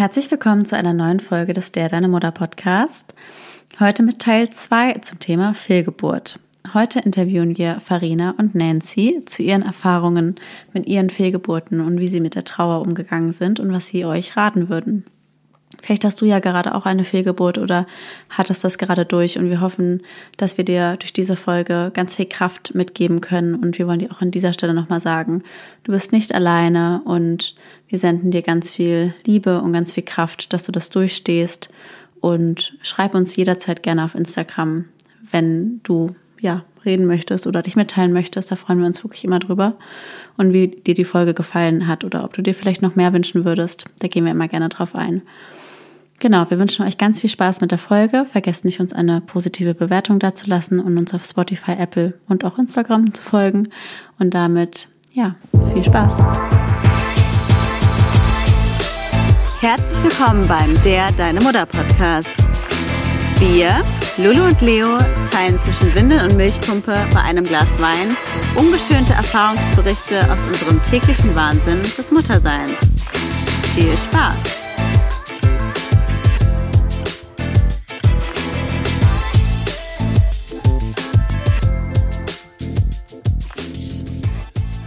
Herzlich willkommen zu einer neuen Folge des Der Deine Mutter Podcast. Heute mit Teil 2 zum Thema Fehlgeburt. Heute interviewen wir Farina und Nancy zu ihren Erfahrungen mit ihren Fehlgeburten und wie sie mit der Trauer umgegangen sind und was sie euch raten würden. Vielleicht hast du ja gerade auch eine Fehlgeburt oder hattest das gerade durch und wir hoffen, dass wir dir durch diese Folge ganz viel Kraft mitgeben können und wir wollen dir auch an dieser Stelle nochmal sagen, du bist nicht alleine und wir senden dir ganz viel Liebe und ganz viel Kraft, dass du das durchstehst und schreib uns jederzeit gerne auf Instagram, wenn du ja reden möchtest oder dich mitteilen möchtest. Da freuen wir uns wirklich immer drüber. Und wie dir die Folge gefallen hat oder ob du dir vielleicht noch mehr wünschen würdest, da gehen wir immer gerne drauf ein. Genau, wir wünschen euch ganz viel Spaß mit der Folge. Vergesst nicht, uns eine positive Bewertung dazulassen und uns auf Spotify, Apple und auch Instagram zu folgen. Und damit, ja, viel Spaß. Herzlich willkommen beim Der Deine Mutter Podcast. Wir, Lulu und Leo, teilen zwischen Windel und Milchpumpe bei einem Glas Wein ungeschönte Erfahrungsberichte aus unserem täglichen Wahnsinn des Mutterseins. Viel Spaß!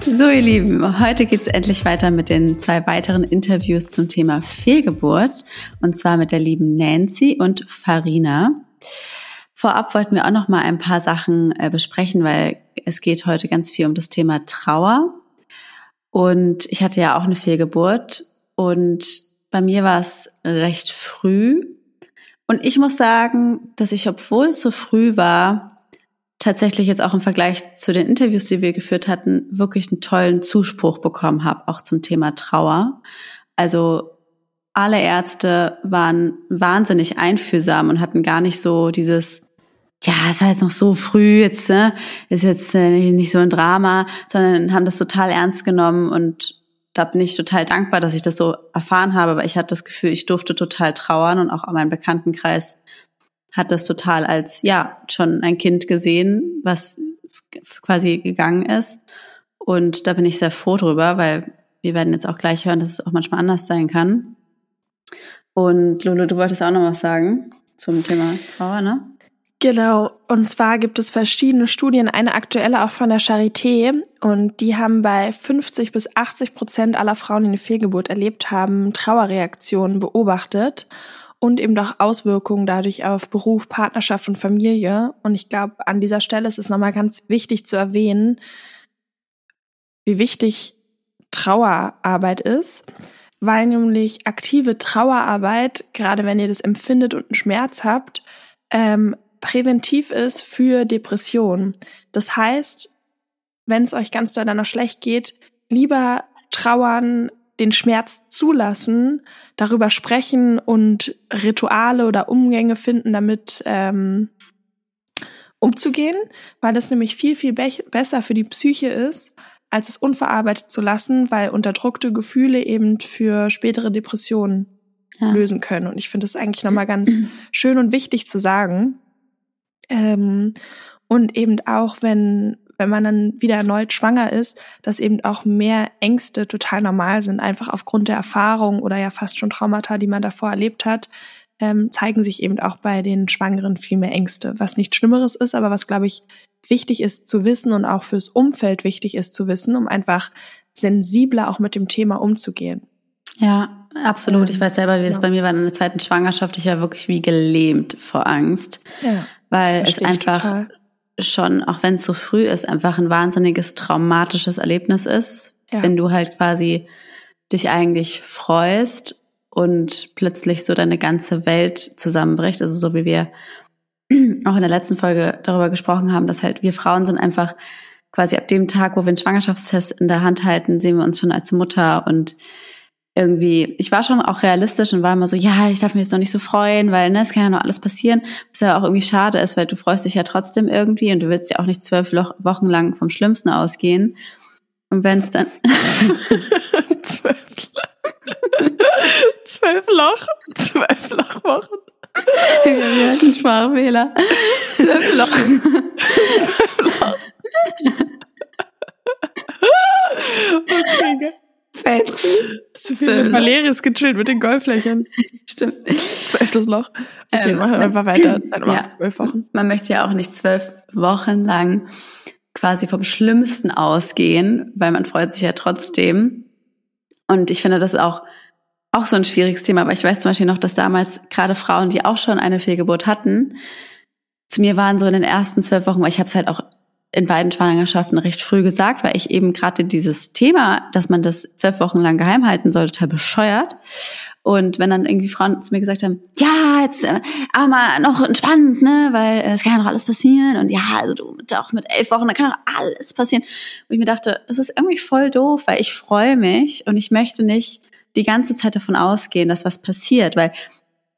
So, ihr Lieben, heute geht es endlich weiter mit den zwei weiteren Interviews zum Thema Fehlgeburt und zwar mit der lieben Nancy und Farina. Vorab wollten wir auch noch mal ein paar Sachen äh, besprechen, weil es geht heute ganz viel um das Thema Trauer. Und ich hatte ja auch eine Fehlgeburt und bei mir war es recht früh. Und ich muss sagen, dass ich, obwohl es so früh war, tatsächlich jetzt auch im Vergleich zu den Interviews, die wir geführt hatten, wirklich einen tollen Zuspruch bekommen habe, auch zum Thema Trauer. Also alle Ärzte waren wahnsinnig einfühlsam und hatten gar nicht so dieses, ja, es war jetzt noch so früh, jetzt ne, ist jetzt äh, nicht so ein Drama, sondern haben das total ernst genommen und da bin ich total dankbar, dass ich das so erfahren habe, weil ich hatte das Gefühl, ich durfte total trauern und auch mein Bekanntenkreis hat das total als, ja, schon ein Kind gesehen, was quasi gegangen ist. Und da bin ich sehr froh drüber, weil wir werden jetzt auch gleich hören, dass es auch manchmal anders sein kann. Und Lolo, du wolltest auch noch was sagen zum Thema Trauer, ne? Genau. Und zwar gibt es verschiedene Studien, eine aktuelle auch von der Charité. Und die haben bei 50 bis 80 Prozent aller Frauen, die eine Fehlgeburt erlebt haben, Trauerreaktionen beobachtet und eben doch Auswirkungen dadurch auf Beruf, Partnerschaft und Familie. Und ich glaube, an dieser Stelle ist es nochmal ganz wichtig zu erwähnen, wie wichtig Trauerarbeit ist, weil nämlich aktive Trauerarbeit, gerade wenn ihr das empfindet und einen Schmerz habt, ähm, präventiv ist für Depressionen. Das heißt, wenn es euch ganz doll danach schlecht geht, lieber trauern, den Schmerz zulassen, darüber sprechen und Rituale oder Umgänge finden, damit ähm, umzugehen, weil das nämlich viel, viel be besser für die Psyche ist, als es unverarbeitet zu lassen, weil unterdrückte Gefühle eben für spätere Depressionen ja. lösen können. Und ich finde das eigentlich nochmal ganz schön und wichtig zu sagen. Ähm, und eben auch, wenn wenn man dann wieder erneut schwanger ist, dass eben auch mehr Ängste total normal sind, einfach aufgrund der Erfahrung oder ja fast schon Traumata, die man davor erlebt hat, ähm, zeigen sich eben auch bei den Schwangeren viel mehr Ängste, was nichts Schlimmeres ist, aber was, glaube ich, wichtig ist zu wissen und auch fürs Umfeld wichtig ist zu wissen, um einfach sensibler auch mit dem Thema umzugehen. Ja, absolut. Ich weiß selber, wie das genau. bei mir war in der zweiten Schwangerschaft. Ich war wirklich wie gelähmt vor Angst, ja, weil es einfach total schon, auch wenn es so früh ist, einfach ein wahnsinniges traumatisches Erlebnis ist, ja. wenn du halt quasi dich eigentlich freust und plötzlich so deine ganze Welt zusammenbricht. Also so wie wir auch in der letzten Folge darüber gesprochen haben, dass halt wir Frauen sind einfach quasi ab dem Tag, wo wir einen Schwangerschaftstest in der Hand halten, sehen wir uns schon als Mutter und irgendwie, ich war schon auch realistisch und war immer so, ja, ich darf mich jetzt noch nicht so freuen, weil ne, es kann ja noch alles passieren, was ja auch irgendwie schade ist, weil du freust dich ja trotzdem irgendwie und du willst ja auch nicht zwölf Wochen lang vom Schlimmsten ausgehen. Und wenn es dann zwölf, zwölf Loch, zwölf Lochwochen. Wir hatten Sprachfehler. Zwölf Loch. zwölf Loch. okay, Fancy. Zu viel mit Valeris gechillt mit den Golflöchern. Stimmt. Zwölftes Loch. Okay, ähm, machen wir einfach weiter. Dann ja, zwölf Wochen. Man möchte ja auch nicht zwölf Wochen lang quasi vom Schlimmsten ausgehen, weil man freut sich ja trotzdem. Und ich finde das auch, auch so ein schwieriges Thema, aber ich weiß zum Beispiel noch, dass damals gerade Frauen, die auch schon eine Fehlgeburt hatten, zu mir waren so in den ersten zwölf Wochen, weil ich habe es halt auch in beiden Schwangerschaften recht früh gesagt, weil ich eben gerade dieses Thema, dass man das zwölf Wochen lang geheim halten soll, total bescheuert. Und wenn dann irgendwie Frauen zu mir gesagt haben, ja, jetzt äh, aber mal noch entspannt, ne, weil äh, es kann ja noch alles passieren und ja, also du auch mit elf Wochen, da kann noch alles passieren. Und ich mir dachte, das ist irgendwie voll doof, weil ich freue mich und ich möchte nicht die ganze Zeit davon ausgehen, dass was passiert, weil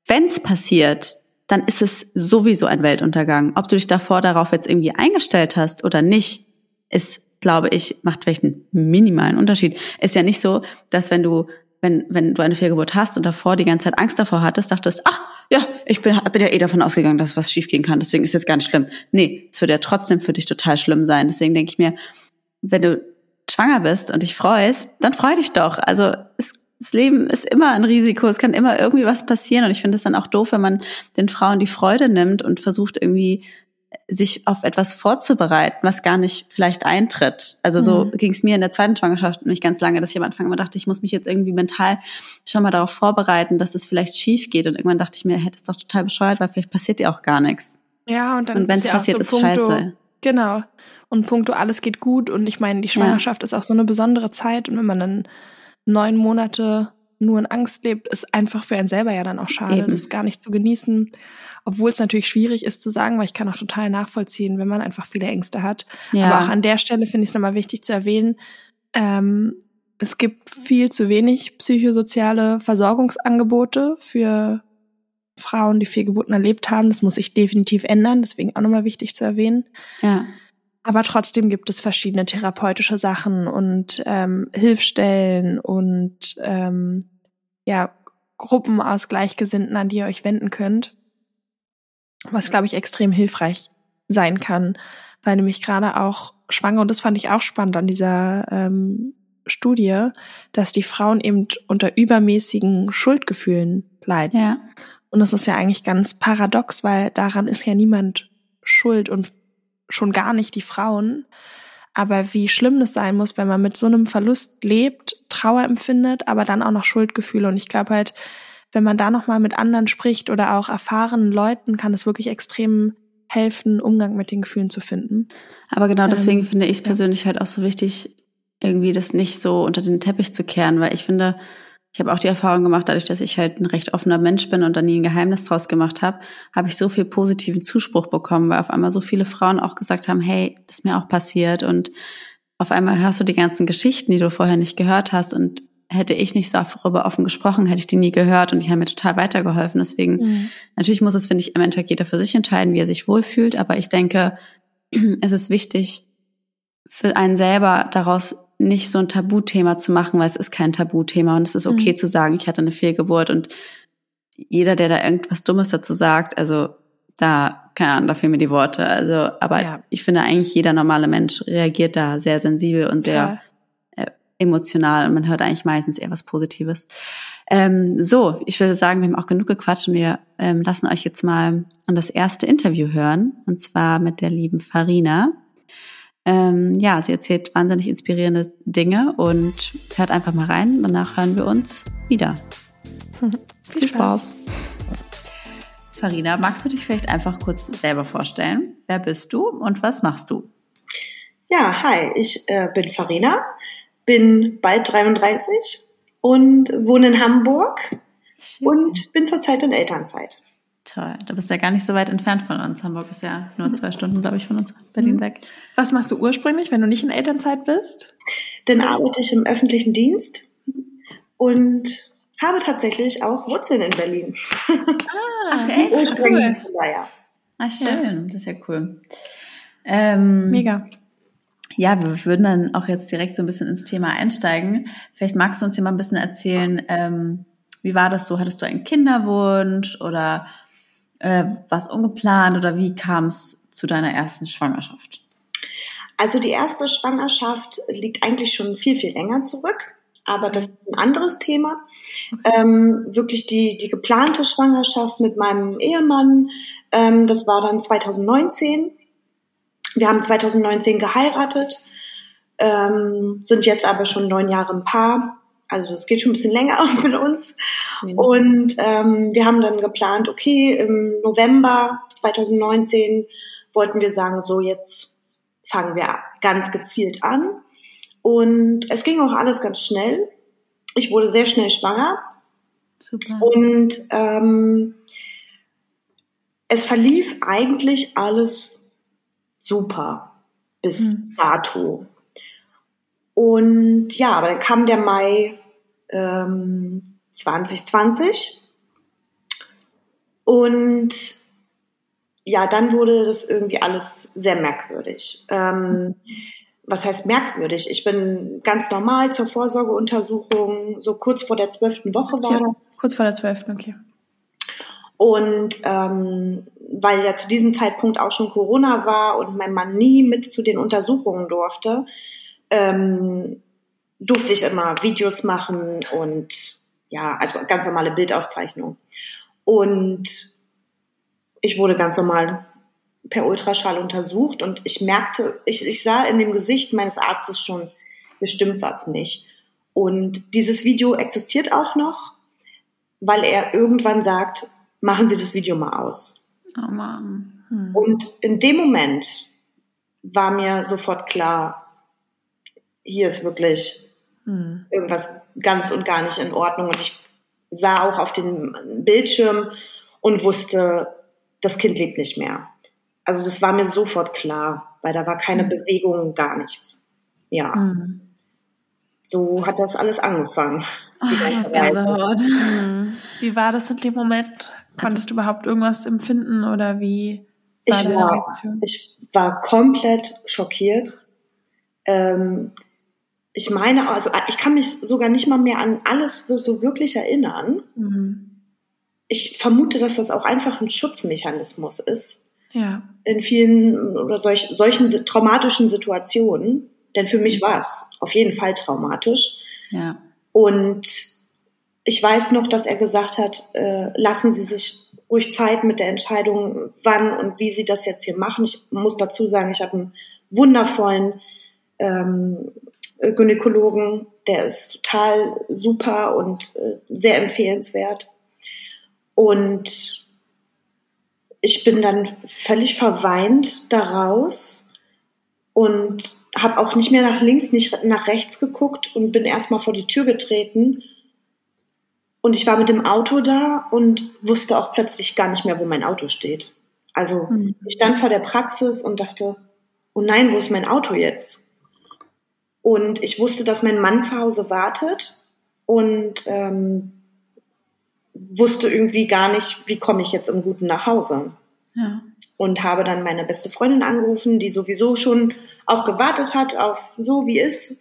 wenn es passiert, dann ist es sowieso ein Weltuntergang. Ob du dich davor darauf jetzt irgendwie eingestellt hast oder nicht, ist, glaube ich, macht vielleicht einen minimalen Unterschied. Ist ja nicht so, dass wenn du, wenn, wenn du eine Fehlgeburt hast und davor die ganze Zeit Angst davor hattest, dachtest, ach, ja, ich bin, bin ja eh davon ausgegangen, dass was schiefgehen kann, deswegen ist jetzt gar nicht schlimm. Nee, es wird ja trotzdem für dich total schlimm sein. Deswegen denke ich mir, wenn du schwanger bist und dich freust, dann freu dich doch. Also es das Leben ist immer ein Risiko, es kann immer irgendwie was passieren und ich finde es dann auch doof, wenn man den Frauen die Freude nimmt und versucht irgendwie sich auf etwas vorzubereiten, was gar nicht vielleicht eintritt. Also so mhm. ging es mir in der zweiten Schwangerschaft nicht ganz lange, dass ich am Anfang immer dachte, ich muss mich jetzt irgendwie mental schon mal darauf vorbereiten, dass es vielleicht schief geht. Und irgendwann dachte ich mir, hätte es doch total bescheuert, weil vielleicht passiert dir auch gar nichts. Ja, und dann und wenn es passiert, so ist Punkto, scheiße. Genau. Und Punkto, alles geht gut. Und ich meine, die Schwangerschaft ja. ist auch so eine besondere Zeit. Und wenn man dann neun Monate nur in Angst lebt, ist einfach für einen selber ja dann auch schade, Eben. das gar nicht zu genießen. Obwohl es natürlich schwierig ist zu sagen, weil ich kann auch total nachvollziehen, wenn man einfach viele Ängste hat. Ja. Aber auch an der Stelle finde ich es nochmal wichtig zu erwähnen, ähm, es gibt viel zu wenig psychosoziale Versorgungsangebote für Frauen, die Fehlgeburten erlebt haben. Das muss sich definitiv ändern, deswegen auch nochmal wichtig zu erwähnen. Ja. Aber trotzdem gibt es verschiedene therapeutische Sachen und ähm, Hilfstellen und ähm, ja, Gruppen aus Gleichgesinnten, an die ihr euch wenden könnt. Was, glaube ich, extrem hilfreich sein kann, weil nämlich gerade auch schwanger, und das fand ich auch spannend an dieser ähm, Studie, dass die Frauen eben unter übermäßigen Schuldgefühlen leiden. Ja. Und das ist ja eigentlich ganz paradox, weil daran ist ja niemand schuld und schon gar nicht die Frauen. Aber wie schlimm das sein muss, wenn man mit so einem Verlust lebt, Trauer empfindet, aber dann auch noch Schuldgefühle. Und ich glaube halt, wenn man da nochmal mit anderen spricht oder auch erfahrenen Leuten, kann es wirklich extrem helfen, Umgang mit den Gefühlen zu finden. Aber genau deswegen ähm, finde ich es persönlich ja. halt auch so wichtig, irgendwie das nicht so unter den Teppich zu kehren, weil ich finde, ich habe auch die Erfahrung gemacht, dadurch, dass ich halt ein recht offener Mensch bin und da nie ein Geheimnis draus gemacht habe, habe ich so viel positiven Zuspruch bekommen, weil auf einmal so viele Frauen auch gesagt haben, hey, das ist mir auch passiert und auf einmal hörst du die ganzen Geschichten, die du vorher nicht gehört hast und hätte ich nicht so darüber offen gesprochen, hätte ich die nie gehört und die haben mir total weitergeholfen. Deswegen, mhm. natürlich muss es, finde ich, im Endeffekt jeder für sich entscheiden, wie er sich wohlfühlt, aber ich denke, es ist wichtig, für einen selber daraus nicht so ein Tabuthema zu machen, weil es ist kein Tabuthema und es ist okay mhm. zu sagen, ich hatte eine Fehlgeburt und jeder, der da irgendwas Dummes dazu sagt, also da, keine Ahnung, da fehlen mir die Worte. Also, aber ja. ich finde eigentlich jeder normale Mensch reagiert da sehr sensibel und sehr äh, emotional und man hört eigentlich meistens eher was Positives. Ähm, so, ich würde sagen, wir haben auch genug gequatscht und wir ähm, lassen euch jetzt mal an das erste Interview hören und zwar mit der lieben Farina. Ähm, ja, sie erzählt wahnsinnig inspirierende Dinge und hört einfach mal rein. Danach hören wir uns wieder. Viel Spaß. Farina, magst du dich vielleicht einfach kurz selber vorstellen? Wer bist du und was machst du? Ja, hi, ich äh, bin Farina, bin bald 33 und wohne in Hamburg Schön. und bin zurzeit in Elternzeit. Toll. Du bist ja gar nicht so weit entfernt von uns. Hamburg ist ja nur zwei Stunden, glaube ich, von uns Berlin mhm. weg. Was machst du ursprünglich, wenn du nicht in Elternzeit bist? Dann arbeite ich im öffentlichen Dienst und habe tatsächlich auch Wurzeln in Berlin. Ah, echt? Ursprünglich. Cool. Ja. Ah, schön. Das ist ja cool. Ähm, Mega. Ja, wir würden dann auch jetzt direkt so ein bisschen ins Thema einsteigen. Vielleicht magst du uns hier mal ein bisschen erzählen, ähm, wie war das so? Hattest du einen Kinderwunsch oder äh, was ungeplant oder wie kam es zu deiner ersten Schwangerschaft? Also die erste Schwangerschaft liegt eigentlich schon viel, viel länger zurück. aber das ist ein anderes Thema. Ähm, wirklich die, die geplante Schwangerschaft mit meinem Ehemann, ähm, das war dann 2019. Wir haben 2019 geheiratet, ähm, sind jetzt aber schon neun Jahre ein Paar. Also es geht schon ein bisschen länger auch mit uns. Mhm. Und ähm, wir haben dann geplant, okay, im November 2019 wollten wir sagen, so jetzt fangen wir ganz gezielt an. Und es ging auch alles ganz schnell. Ich wurde sehr schnell schwanger. Super. Und ähm, es verlief eigentlich alles super bis mhm. dato. Und ja, aber dann kam der Mai ähm, 2020 und ja, dann wurde das irgendwie alles sehr merkwürdig. Ähm, was heißt merkwürdig? Ich bin ganz normal zur Vorsorgeuntersuchung, so kurz vor der zwölften Woche war das. Kurz vor der zwölften, okay. Und ähm, weil ja zu diesem Zeitpunkt auch schon Corona war und mein Mann nie mit zu den Untersuchungen durfte, ähm, durfte ich immer Videos machen und ja, also ganz normale Bildaufzeichnung. Und ich wurde ganz normal per Ultraschall untersucht und ich merkte, ich, ich sah in dem Gesicht meines Arztes schon, bestimmt was nicht. Und dieses Video existiert auch noch, weil er irgendwann sagt, machen Sie das Video mal aus. Oh Mann. Hm. Und in dem Moment war mir sofort klar, hier ist wirklich hm. irgendwas ganz und gar nicht in Ordnung. Und ich sah auch auf den Bildschirm und wusste, das Kind lebt nicht mehr. Also das war mir sofort klar, weil da war keine hm. Bewegung, gar nichts. Ja. Hm. So hat das alles angefangen. Ach, hm. Wie war das in dem Moment? Konntest also, du überhaupt irgendwas empfinden oder wie war ich war, Reaktion? Ich war komplett schockiert. Ähm, ich meine, also ich kann mich sogar nicht mal mehr an alles so wirklich erinnern. Mhm. Ich vermute, dass das auch einfach ein Schutzmechanismus ist. Ja. In vielen oder solch, solchen traumatischen Situationen. Denn für mich war es auf jeden Fall traumatisch. Ja. Und ich weiß noch, dass er gesagt hat, äh, lassen Sie sich ruhig Zeit mit der Entscheidung, wann und wie Sie das jetzt hier machen. Ich muss dazu sagen, ich habe einen wundervollen ähm, äh, Gynäkologen, der ist total super und äh, sehr empfehlenswert. Und ich bin dann völlig verweint daraus und habe auch nicht mehr nach links, nicht nach rechts geguckt und bin erstmal vor die Tür getreten. Und ich war mit dem Auto da und wusste auch plötzlich gar nicht mehr, wo mein Auto steht. Also mhm. ich stand vor der Praxis und dachte, oh nein, wo ist mein Auto jetzt? Und ich wusste, dass mein Mann zu Hause wartet und ähm, wusste irgendwie gar nicht, wie komme ich jetzt im Guten nach Hause. Ja. Und habe dann meine beste Freundin angerufen, die sowieso schon auch gewartet hat auf so wie ist.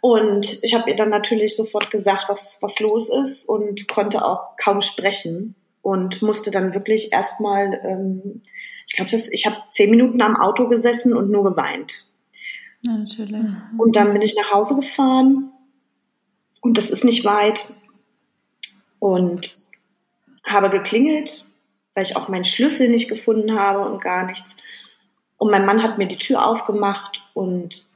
Und ich habe ihr dann natürlich sofort gesagt, was, was los ist und konnte auch kaum sprechen und musste dann wirklich erstmal, ähm, ich glaube, ich habe zehn Minuten am Auto gesessen und nur geweint. Ja, natürlich. Und dann bin ich nach Hause gefahren und das ist nicht weit und habe geklingelt, weil ich auch meinen Schlüssel nicht gefunden habe und gar nichts. Und mein Mann hat mir die Tür aufgemacht und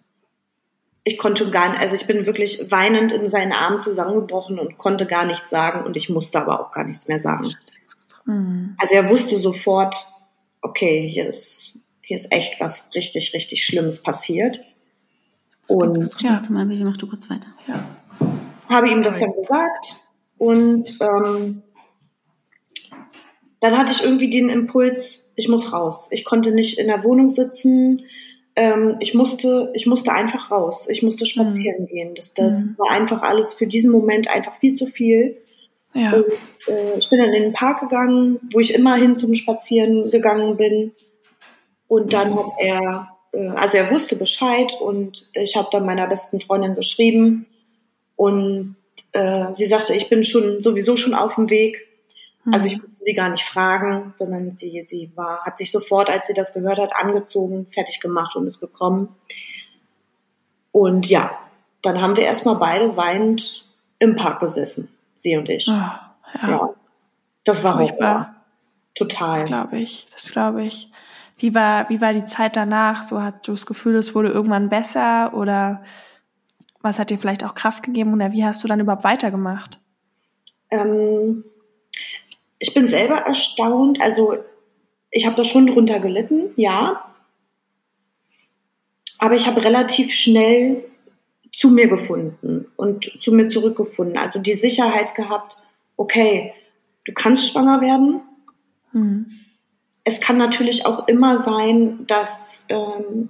ich konnte gar nicht, also ich bin wirklich weinend in seinen Armen zusammengebrochen und konnte gar nichts sagen und ich musste aber auch gar nichts mehr sagen. Mhm. Also er wusste sofort, okay, hier ist, hier ist echt was richtig, richtig Schlimmes passiert. Und ja. mach du kurz weiter. Ja. Habe ihm das dann gesagt und ähm, dann hatte ich irgendwie den Impuls, ich muss raus. Ich konnte nicht in der Wohnung sitzen. Ähm, ich musste, ich musste einfach raus. Ich musste spazieren mhm. gehen. Das, das mhm. war einfach alles für diesen Moment einfach viel zu viel. Ja. Und, äh, ich bin dann in den Park gegangen, wo ich immer hin zum Spazieren gegangen bin. Und dann hat er also er wusste Bescheid und ich habe dann meiner besten Freundin geschrieben und äh, sie sagte, ich bin schon sowieso schon auf dem Weg. Mhm. Also ich musste sie gar nicht fragen, sondern sie, sie war, hat sich sofort, als sie das gehört hat, angezogen, fertig gemacht und ist gekommen. Und ja, dann haben wir erstmal beide weinend im Park gesessen, sie und ich. Oh, ja. Ja. Das war Furchtbar. Horror. Total. Das glaube ich. Das glaube ich. Wie war, wie war die Zeit danach? So hast du das Gefühl, es wurde irgendwann besser oder was hat dir vielleicht auch Kraft gegeben oder wie hast du dann überhaupt weitergemacht? Ähm, ich bin selber erstaunt. Also ich habe da schon drunter gelitten, ja. Aber ich habe relativ schnell zu mir gefunden und zu mir zurückgefunden. Also die Sicherheit gehabt, okay, du kannst schwanger werden. Mhm. Es kann natürlich auch immer sein, dass ähm,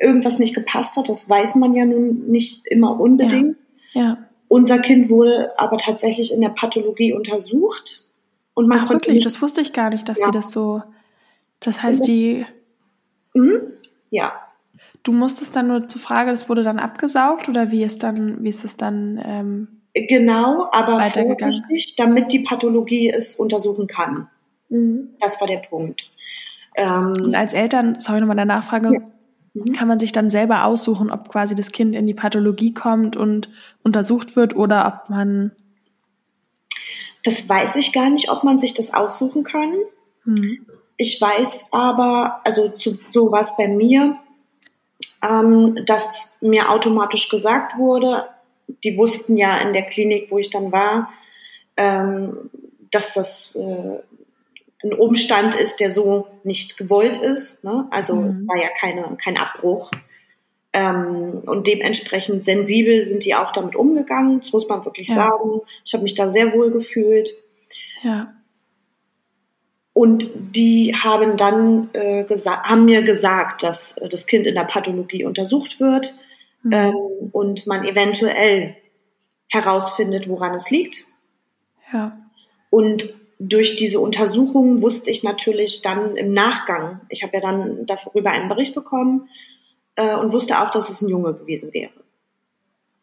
irgendwas nicht gepasst hat. Das weiß man ja nun nicht immer unbedingt. Ja. Unser Kind wurde aber tatsächlich in der Pathologie untersucht. Und man Ach, konnte wirklich? nicht, Das wusste ich gar nicht, dass Ja. sie das so. Das heißt, die, Mhm. Ja, du musstest dann nur zur Frage, das wurde dann abgesaugt oder wie ist dann, wie ist es dann? Ähm, genau, aber vorsichtig, damit die Pathologie es untersuchen kann. Das war der Punkt. Ähm, und als Eltern, sorry nochmal der Nachfrage, Ja. Mhm. kann man sich dann selber aussuchen, ob quasi das Kind in die Pathologie kommt und untersucht wird oder ob man. das weiß ich gar nicht, ob man sich das aussuchen kann. Hm, Ich weiß aber, also zu, so war es bei mir, ähm, dass mir automatisch gesagt wurde, die wussten ja in der Klinik, wo ich dann war, ähm, dass das äh, ein Umstand ist, der so nicht gewollt ist. Ne? Also Mhm. es war ja keine, kein Abbruch. Ähm, und dementsprechend sensibel sind die auch damit umgegangen, das muss man wirklich Ja. sagen. Ich habe mich da sehr wohl gefühlt. ja. Und die haben dann äh, haben mir gesagt, dass das Kind in der Pathologie untersucht wird Hm. ähm, und man eventuell herausfindet, woran es liegt. ja. Und durch diese Untersuchung wusste ich natürlich dann im Nachgang, ich habe ja dann darüber einen Bericht bekommen äh, und wusste auch, dass es ein Junge gewesen wäre.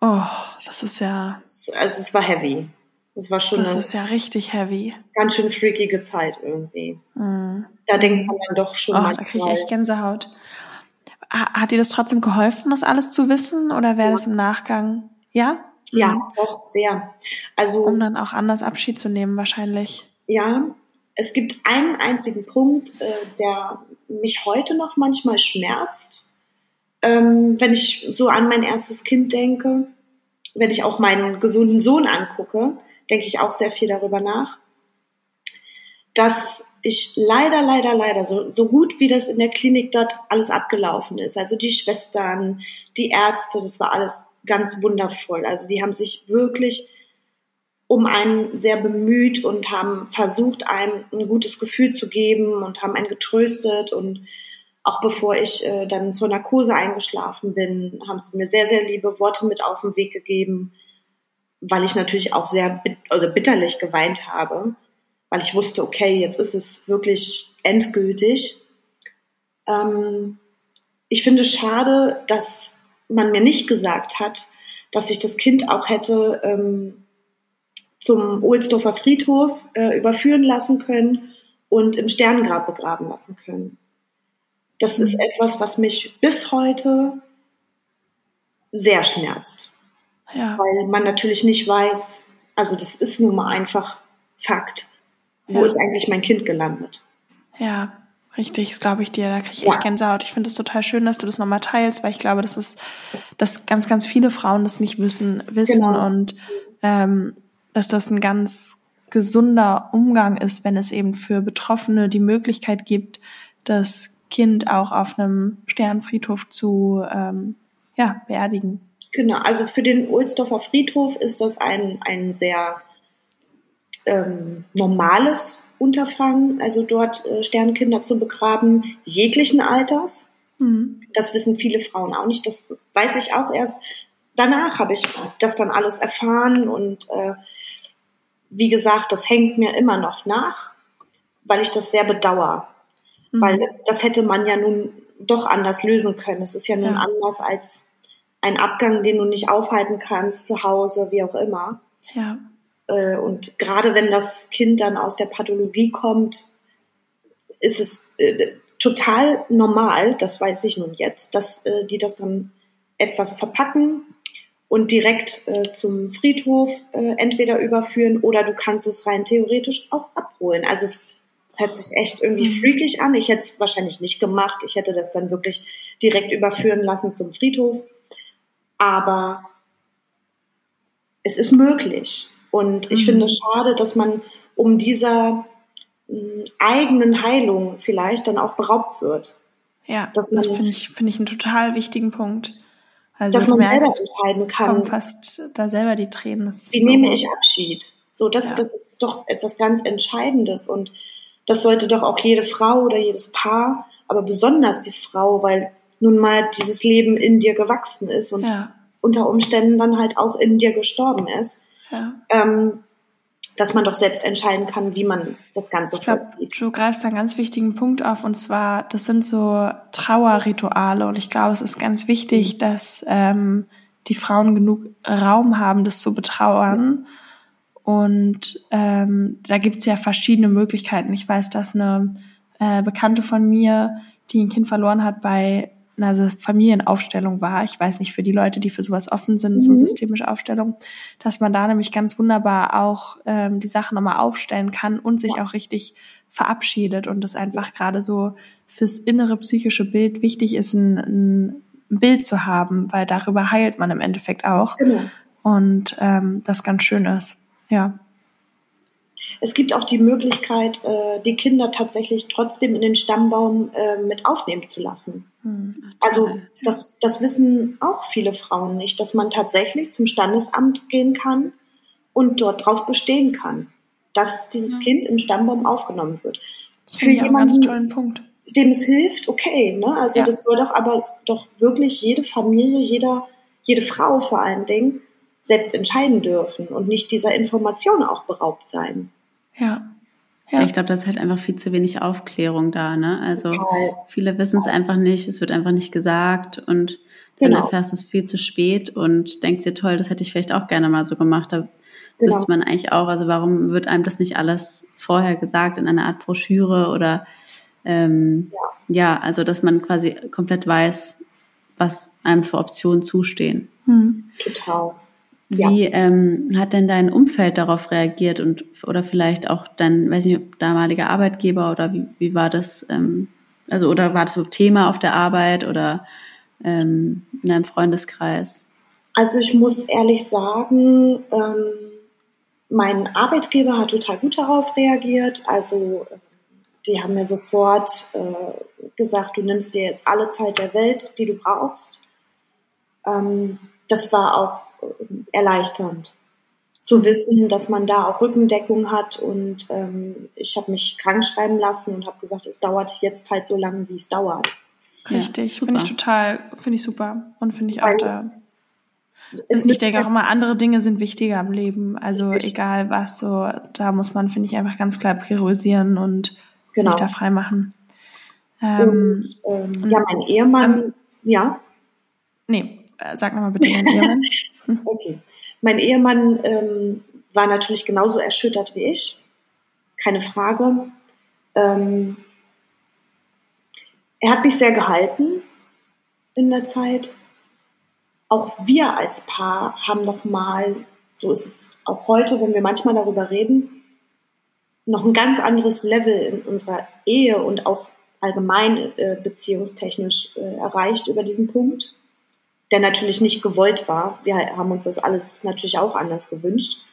Oh, das ist ja, Also es war heavy. Es war schon das eine ist ja richtig heavy. ganz schön freakige Zeit irgendwie. Hm. Da denkt man dann doch schon Oh, da manchmal. kriege ich echt Gänsehaut. Ha- Hat dir das trotzdem geholfen, das alles zu wissen? Oder wäre Ja. das im Nachgang? Ja? ja, Mhm. doch, sehr. Also Um dann auch anders Abschied zu nehmen, wahrscheinlich. Ja, es gibt einen einzigen Punkt, äh, der mich heute noch manchmal schmerzt, ähm, wenn ich so an mein erstes Kind denke, wenn ich auch meinen gesunden Sohn angucke, denke ich auch sehr viel darüber nach, dass ich leider, leider, leider, so, so gut wie das in der Klinik dort alles abgelaufen ist, also die Schwestern, die Ärzte, das war alles ganz wundervoll. Also die haben sich wirklich um einen sehr bemüht und haben versucht, einem ein gutes Gefühl zu geben und haben einen getröstet. Und auch bevor ich äh, dann zur Narkose eingeschlafen bin, haben sie mir sehr, sehr liebe Worte mit auf den Weg gegeben, weil ich natürlich auch sehr bit also bitterlich geweint habe, weil ich wusste, okay, jetzt ist es wirklich endgültig. Ähm, ich finde es schade, dass man mir nicht gesagt hat, dass ich das Kind auch hätte ähm, zum Ohlsdorfer Friedhof äh, überführen lassen können und im Sternengrab begraben lassen können. Das ist etwas, was mich bis heute sehr schmerzt, Ja. weil man natürlich nicht weiß, also das ist nun mal einfach Fakt. Wo Ja. ist eigentlich mein Kind gelandet? Ja, richtig, das glaube ich dir. Da kriege ich Ja. echt Gänsehaut. Ich finde es total schön, dass du das nochmal teilst, weil ich glaube, das ist, dass ganz, ganz viele Frauen das nicht wissen, wissen Genau. und ähm, dass das ein ganz gesunder Umgang ist, wenn es eben für Betroffene die Möglichkeit gibt, das Kind auch auf einem Sternfriedhof zu ähm, ja, beerdigen. Genau, also für den Ohlsdorfer Friedhof ist das ein, ein sehr ähm, normales Unterfangen, also dort äh, Sternkinder zu begraben, jeglichen Alters. Mhm. Das wissen viele Frauen auch nicht. Das weiß ich auch erst. Danach habe ich das dann alles erfahren und äh, wie gesagt, das hängt mir immer noch nach, weil ich das sehr bedauere. Mhm. Weil das hätte man ja nun doch anders lösen können. Es ist ja nun Ja. anders als ein Abgang, den du nicht aufhalten kannst, zu Hause, wie auch immer. Ja, Äh, Und gerade wenn das Kind dann aus der Pathologie kommt, ist es äh, total normal, das weiß ich nun jetzt, dass äh, die das dann etwas verpacken und direkt äh, zum Friedhof äh, entweder überführen oder du kannst es rein theoretisch auch abholen. Also es hört sich echt irgendwie mhm. freakig an. Ich hätte es wahrscheinlich nicht gemacht. Ich hätte das dann wirklich direkt überführen lassen zum Friedhof. Aber es ist möglich. Und ich mhm. finde es schade, dass man um dieser mh, eigenen Heilung vielleicht dann auch beraubt wird. Ja, das finde ich, finde ich einen total wichtigen Punkt. Also dass man selber entscheiden kann. fast da selber die Tränen. Wie so nehme ich Abschied? So, das, ja. das ist doch etwas ganz Entscheidendes und das sollte doch auch jede Frau oder jedes Paar, aber besonders die Frau, weil nun mal dieses Leben in dir gewachsen ist und ja. unter Umständen dann halt auch in dir gestorben ist. Ja. Ähm, dass man doch selbst entscheiden kann, wie man das Ganze ich glaub, Du greifst einen ganz wichtigen Punkt auf und zwar, das sind so Trauerrituale und ich glaube, es ist ganz wichtig, mhm. dass ähm, die Frauen genug Raum haben, das zu betrauern. Und ähm, da gibt's ja verschiedene Möglichkeiten. Ich weiß, dass eine äh, Bekannte von mir, die ein Kind verloren hat, bei einer Familienaufstellung war. Ich weiß nicht, für die Leute, die für sowas offen sind, mhm. so systemische Aufstellung, dass man da nämlich ganz wunderbar auch ähm, die Sachen nochmal aufstellen kann und sich ja. auch richtig verabschiedet und es einfach gerade so fürs innere psychische Bild wichtig ist, ein, ein Bild zu haben, weil darüber heilt man im Endeffekt auch. Genau. Und ähm, das ganz schön ist. Ja. Es gibt auch die Möglichkeit, äh, die Kinder tatsächlich trotzdem in den Stammbaum äh, mit aufnehmen zu lassen. Hm, also das, das wissen auch viele Frauen nicht, dass man tatsächlich zum Standesamt gehen kann und dort drauf bestehen kann, dass dieses ja. Kind im Stammbaum aufgenommen wird. Das Für jemanden, dem es hilft, okay. Ne? Also ja. das soll doch aber doch wirklich jede Familie, jeder, jede Frau vor allen Dingen selbst entscheiden dürfen und nicht dieser Information auch beraubt sein. Ja. Ja. Ich glaube, da ist halt einfach viel zu wenig Aufklärung da, ne? Also Total. viele wissen es einfach nicht, es wird einfach nicht gesagt und dann genau. erfährst du es viel zu spät und denkst dir, toll, das hätte ich vielleicht auch gerne mal so gemacht. Da genau. wüsste man eigentlich auch, also warum wird einem das nicht alles vorher gesagt in einer Art Broschüre oder ähm, ja. ja, also dass man quasi komplett weiß, was einem für Optionen zustehen. Hm. Total. Wie ja. ähm, hat denn dein Umfeld darauf reagiert und oder vielleicht auch dein, weiß nicht, damaliger Arbeitgeber oder wie, wie war das? Ähm, also oder war das so Thema auf der Arbeit oder ähm, in deinem Freundeskreis? Also ich muss ehrlich sagen, ähm, mein Arbeitgeber hat total gut darauf reagiert. Also die haben mir sofort äh, gesagt, du nimmst dir jetzt alle Zeit der Welt, die du brauchst. Ähm, das war auch äh, erleichternd zu wissen, dass man da auch Rückendeckung hat. Und ähm, ich habe mich krank schreiben lassen und habe gesagt, es dauert jetzt halt so lange, wie es dauert. Richtig, ja, finde ich total, finde ich super und finde ich auch da. Ich denke auch immer, andere Dinge sind wichtiger im Leben. Also richtig. egal was, so da muss man, finde ich, einfach ganz klar priorisieren und genau. sich da frei machen. Ähm, und, ähm, ja, mein Ehemann, ähm, ja. Nee, sag nochmal bitte deinen Ehemann. okay. Mein Ehemann ähm, war natürlich genauso erschüttert wie ich. Keine Frage. Ähm, er hat mich sehr gehalten in der Zeit. Auch wir als Paar haben noch mal, so ist es auch heute, wenn wir manchmal darüber reden, noch ein ganz anderes Level in unserer Ehe und auch allgemein äh, beziehungstechnisch äh, erreicht über diesen Punkt der natürlich nicht gewollt war. Wir haben uns das alles natürlich auch anders gewünscht.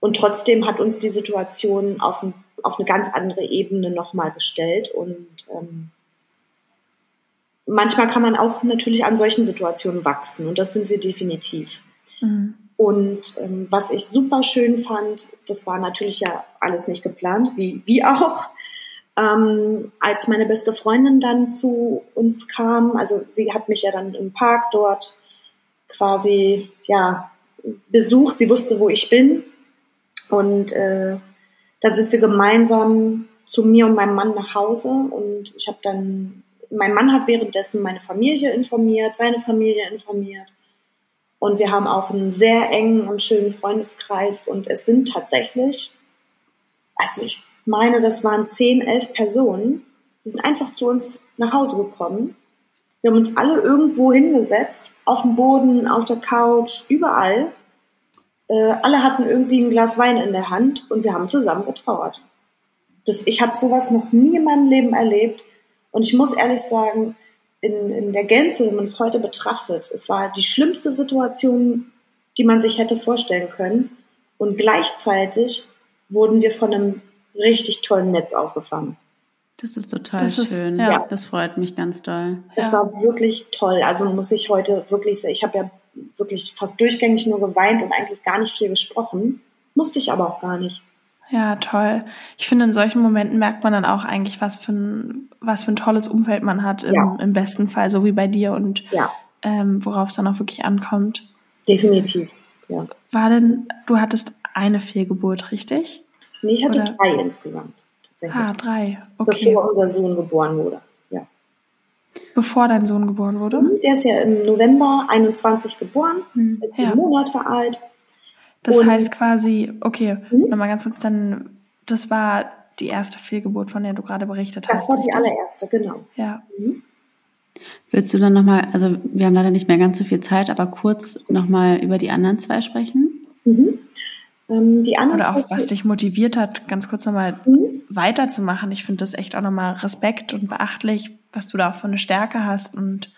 Und trotzdem hat uns die Situation auf, ein, auf eine ganz andere Ebene nochmal gestellt. Und ähm, manchmal kann man auch natürlich an solchen Situationen wachsen. Und das sind wir definitiv. Mhm. Und ähm, was ich super schön fand, das war natürlich ja alles nicht geplant, wie, wie auch. Ähm, als meine beste Freundin dann zu uns kam, also sie hat mich ja dann im Park dort quasi ja besucht. Sie wusste, wo ich bin. Und äh, dann sind wir gemeinsam zu mir und meinem Mann nach Hause. Und ich habe dann, mein Mann hat währenddessen meine Familie informiert, seine Familie informiert. Und wir haben auch einen sehr engen und schönen Freundeskreis. Und es sind tatsächlich, also ich meine, das waren zehn, elf Personen, die sind einfach zu uns nach Hause gekommen. Wir haben uns alle irgendwo hingesetzt auf dem Boden, auf der Couch, überall. Äh, alle hatten irgendwie ein Glas Wein in der Hand und wir haben zusammen getrauert. Das, ich habe sowas noch nie in meinem Leben erlebt. Und ich muss ehrlich sagen, in, in der Gänze, wenn man es heute betrachtet, es war die schlimmste Situation, die man sich hätte vorstellen können. Und gleichzeitig wurden wir von einem richtig tollen Netz aufgefangen. Das ist total das schön. Ist, ja. Das freut mich ganz doll. Das ja. war wirklich toll. Also muss ich heute wirklich, ich habe ja wirklich fast durchgängig nur geweint und eigentlich gar nicht viel gesprochen. Musste ich aber auch gar nicht. Ja, toll. Ich finde, in solchen Momenten merkt man dann auch eigentlich, was für ein, was für ein tolles Umfeld man hat, im, ja. im besten Fall, so wie bei dir und ja. ähm, worauf es dann auch wirklich ankommt. Definitiv, ja. War denn, du hattest eine Fehlgeburt, richtig? Nee, ich hatte Oder? drei insgesamt. Ah, drei. Okay. Bevor unser Sohn geboren wurde. Ja. Bevor dein Sohn geboren wurde? Mhm, der ist ja im November 21 geboren, hm. ist jetzt ja. Monate alt. Das Und heißt quasi, okay, hm? nochmal ganz kurz, dann, das war die erste Fehlgeburt, von der du gerade berichtet das hast. Das war die richtig? allererste, genau. Ja. Mhm. Willst du dann nochmal, also wir haben leider nicht mehr ganz so viel Zeit, aber kurz nochmal über die anderen zwei sprechen? Mhm. Ähm, die anderen Oder auch, was dich motiviert hat, ganz kurz nochmal mhm. weiterzumachen. Ich finde das echt auch nochmal Respekt und beachtlich, was du da auch für eine Stärke hast. Und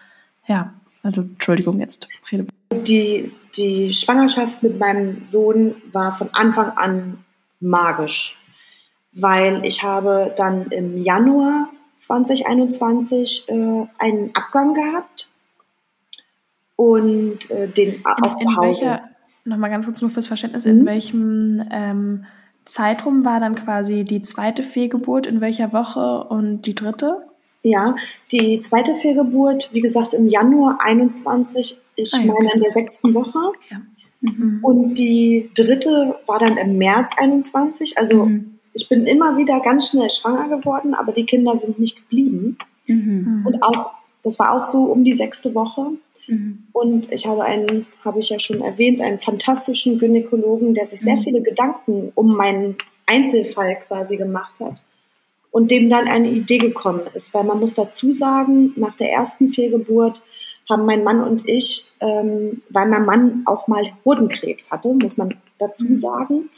ja, also Entschuldigung jetzt. Rede. Die, die Schwangerschaft mit meinem Sohn war von Anfang an magisch, weil ich habe dann im Januar 2021 äh, einen Abgang gehabt und äh, den auch in, zu Hause. Welcher, Nochmal ganz kurz nur fürs Verständnis, mhm. in welchem ähm, Zeitraum war dann quasi die zweite Fehlgeburt, in welcher Woche und die dritte? Ja, die zweite Fehlgeburt, wie gesagt, im Januar 21, ich ah, ja, meine okay. in der sechsten Woche. Ja. Mhm. Und die dritte war dann im März 21. Also mhm. ich bin immer wieder ganz schnell schwanger geworden, aber die Kinder sind nicht geblieben. Mhm. Und auch, das war auch so um die sechste Woche. Mhm. Und ich habe einen, habe ich ja schon erwähnt, einen fantastischen Gynäkologen, der sich sehr mhm. viele Gedanken um meinen Einzelfall quasi gemacht hat und dem dann eine Idee gekommen ist. Weil man muss dazu sagen, nach der ersten Fehlgeburt haben mein Mann und ich, ähm, weil mein Mann auch mal Hodenkrebs hatte, muss man dazu mhm. sagen,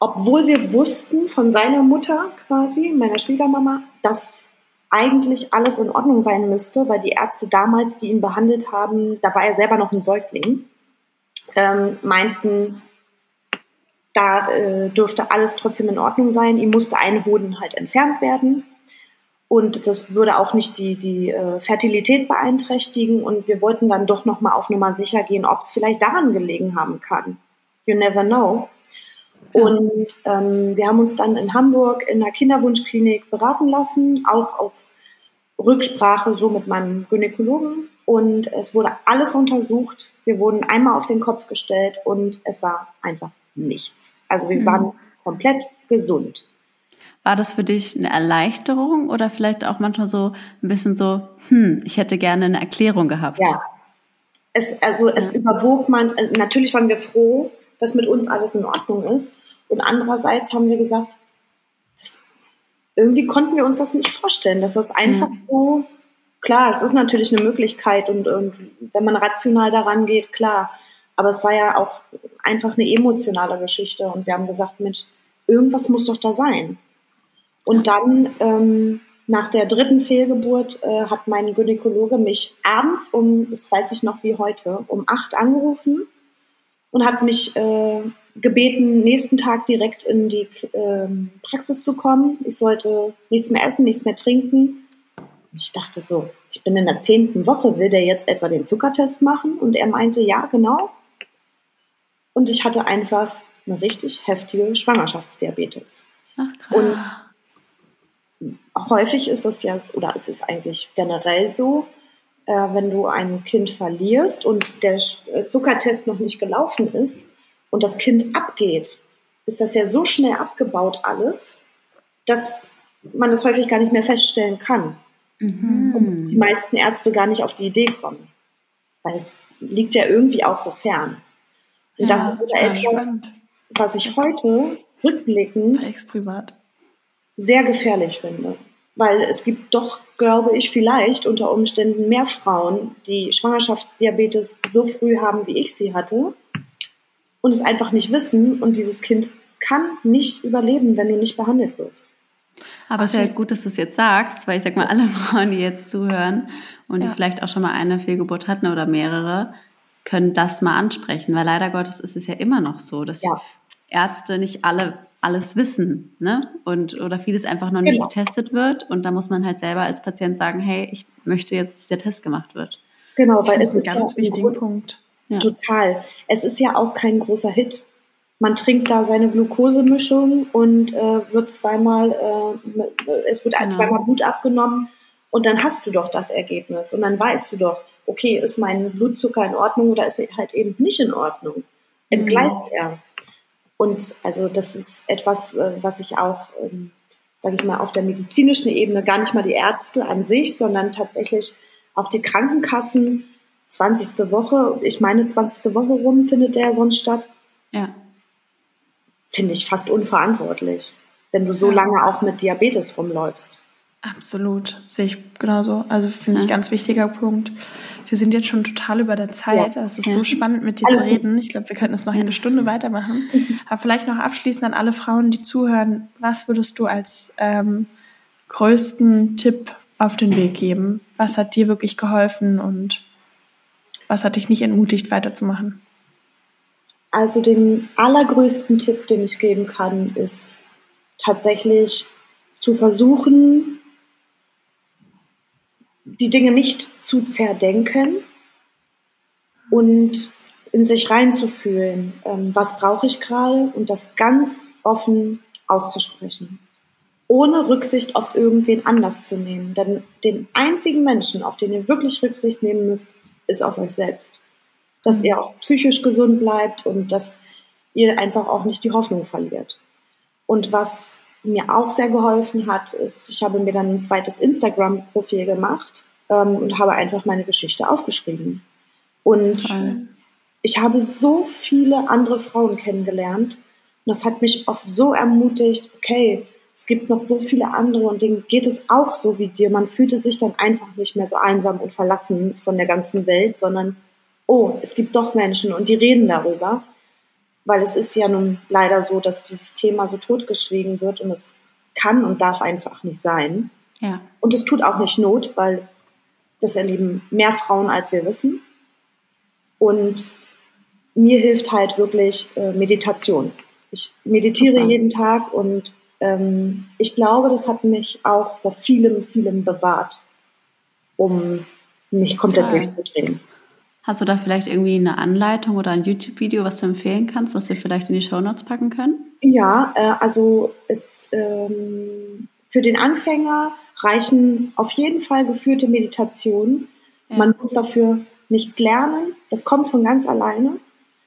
obwohl wir wussten von seiner Mutter quasi, meiner Schwiegermama, dass eigentlich alles in Ordnung sein müsste, weil die Ärzte damals, die ihn behandelt haben, da war er selber noch ein Säugling, ähm, meinten, da äh, dürfte alles trotzdem in Ordnung sein. Ihm musste ein Hoden halt entfernt werden. Und das würde auch nicht die, die äh, Fertilität beeinträchtigen. Und wir wollten dann doch nochmal auf Nummer sicher gehen, ob es vielleicht daran gelegen haben kann. You never know. Und ähm, wir haben uns dann in Hamburg in der Kinderwunschklinik beraten lassen, auch auf Rücksprache so mit meinem Gynäkologen. Und es wurde alles untersucht. Wir wurden einmal auf den Kopf gestellt und es war einfach nichts. Also wir mhm. waren komplett gesund. War das für dich eine Erleichterung oder vielleicht auch manchmal so ein bisschen so, hm, ich hätte gerne eine Erklärung gehabt? Ja. Es, also es ja. überwog man, äh, natürlich waren wir froh, dass mit uns alles in Ordnung ist. Und andererseits haben wir gesagt, das, irgendwie konnten wir uns das nicht vorstellen, dass das einfach ja. so, klar, es ist natürlich eine Möglichkeit und, und wenn man rational daran geht, klar. Aber es war ja auch einfach eine emotionale Geschichte und wir haben gesagt, Mensch, irgendwas muss doch da sein. Und dann ähm, nach der dritten Fehlgeburt äh, hat mein Gynäkologe mich abends um, das weiß ich noch wie heute, um acht angerufen und hat mich äh, gebeten, nächsten Tag direkt in die ähm, Praxis zu kommen. Ich sollte nichts mehr essen, nichts mehr trinken. Ich dachte so, ich bin in der zehnten Woche, will der jetzt etwa den Zuckertest machen? Und er meinte, ja, genau. Und ich hatte einfach eine richtig heftige Schwangerschaftsdiabetes. Ach, krass. Und häufig ist es ja, oder es ist eigentlich generell so, äh, wenn du ein Kind verlierst und der Zuckertest noch nicht gelaufen ist, und das Kind abgeht, ist das ja so schnell abgebaut alles, dass man das häufig gar nicht mehr feststellen kann. Mhm. Und die meisten Ärzte gar nicht auf die Idee kommen. Weil es liegt ja irgendwie auch so fern. Und ja, das ist etwas, spannend. was ich heute rückblickend sehr gefährlich finde. weil es gibt doch, glaube ich, vielleicht unter Umständen mehr Frauen, die Schwangerschaftsdiabetes so früh haben, wie ich sie hatte und es einfach nicht wissen und dieses Kind kann nicht überleben, wenn du nicht behandelt wirst. Aber es ist ja gut, dass du es jetzt sagst, weil ich sag mal, alle Frauen, die jetzt zuhören und ja. die vielleicht auch schon mal eine Fehlgeburt hatten oder mehrere, können das mal ansprechen, weil leider Gottes ist es ja immer noch so, dass ja. Ärzte nicht alle alles wissen, ne? Und oder vieles einfach noch nicht genau. getestet wird und da muss man halt selber als Patient sagen, hey, ich möchte jetzt, dass der Test gemacht wird. Genau, weil es ist ein ganz ja wichtiger Punkt. Ja. Total. Es ist ja auch kein großer Hit. Man trinkt da seine Glukosemischung und äh, wird zweimal, äh, es wird genau. zweimal Blut abgenommen und dann hast du doch das Ergebnis und dann weißt du doch, okay, ist mein Blutzucker in Ordnung oder ist er halt eben nicht in Ordnung? Entgleist mhm. er? Und also das ist etwas, äh, was ich auch, ähm, sage ich mal, auf der medizinischen Ebene gar nicht mal die Ärzte an sich, sondern tatsächlich auch die Krankenkassen. 20. Woche, ich meine 20. Woche rum findet der sonst statt. Ja. Finde ich fast unverantwortlich, wenn du so ja. lange auch mit Diabetes rumläufst. Absolut, sehe ich genauso. Also finde ich ganz wichtiger Punkt. Wir sind jetzt schon total über der Zeit. Ja. Es ist ja. so spannend, mit dir also, zu reden. Ich glaube, wir könnten es noch eine Stunde weitermachen. Aber vielleicht noch abschließend an alle Frauen, die zuhören. Was würdest du als ähm, größten Tipp auf den Weg geben? Was hat dir wirklich geholfen und was hat dich nicht entmutigt, weiterzumachen? Also den allergrößten Tipp, den ich geben kann, ist tatsächlich zu versuchen, die Dinge nicht zu zerdenken und in sich reinzufühlen, ähm, was brauche ich gerade und das ganz offen auszusprechen, ohne Rücksicht auf irgendwen anders zu nehmen. Denn den einzigen Menschen, auf den ihr wirklich Rücksicht nehmen müsst, ist auf euch selbst. Dass mhm. ihr auch psychisch gesund bleibt und dass ihr einfach auch nicht die Hoffnung verliert. Und was mir auch sehr geholfen hat, ist, ich habe mir dann ein zweites Instagram-Profil gemacht ähm, und habe einfach meine Geschichte aufgeschrieben. Und Toll. ich habe so viele andere Frauen kennengelernt und das hat mich oft so ermutigt, okay, es gibt noch so viele andere und denen geht es auch so wie dir. Man fühlte sich dann einfach nicht mehr so einsam und verlassen von der ganzen Welt, sondern, oh, es gibt doch Menschen und die reden darüber weil es ist ja nun leider so, dass dieses Thema so totgeschwiegen wird und es kann und darf einfach nicht sein. Ja. Und es tut auch nicht Not, weil das erleben mehr Frauen, als wir wissen. Und mir hilft halt wirklich äh, Meditation. Ich meditiere Super. jeden Tag und ähm, ich glaube, das hat mich auch vor vielem, vielem bewahrt, um nicht komplett Total. durchzudrehen. Hast du da vielleicht irgendwie eine Anleitung oder ein YouTube-Video, was du empfehlen kannst, was wir vielleicht in die Show Notes packen können? Ja, äh, also es, ähm, für den Anfänger reichen auf jeden Fall geführte Meditationen. Ja. Man muss dafür nichts lernen. Das kommt von ganz alleine.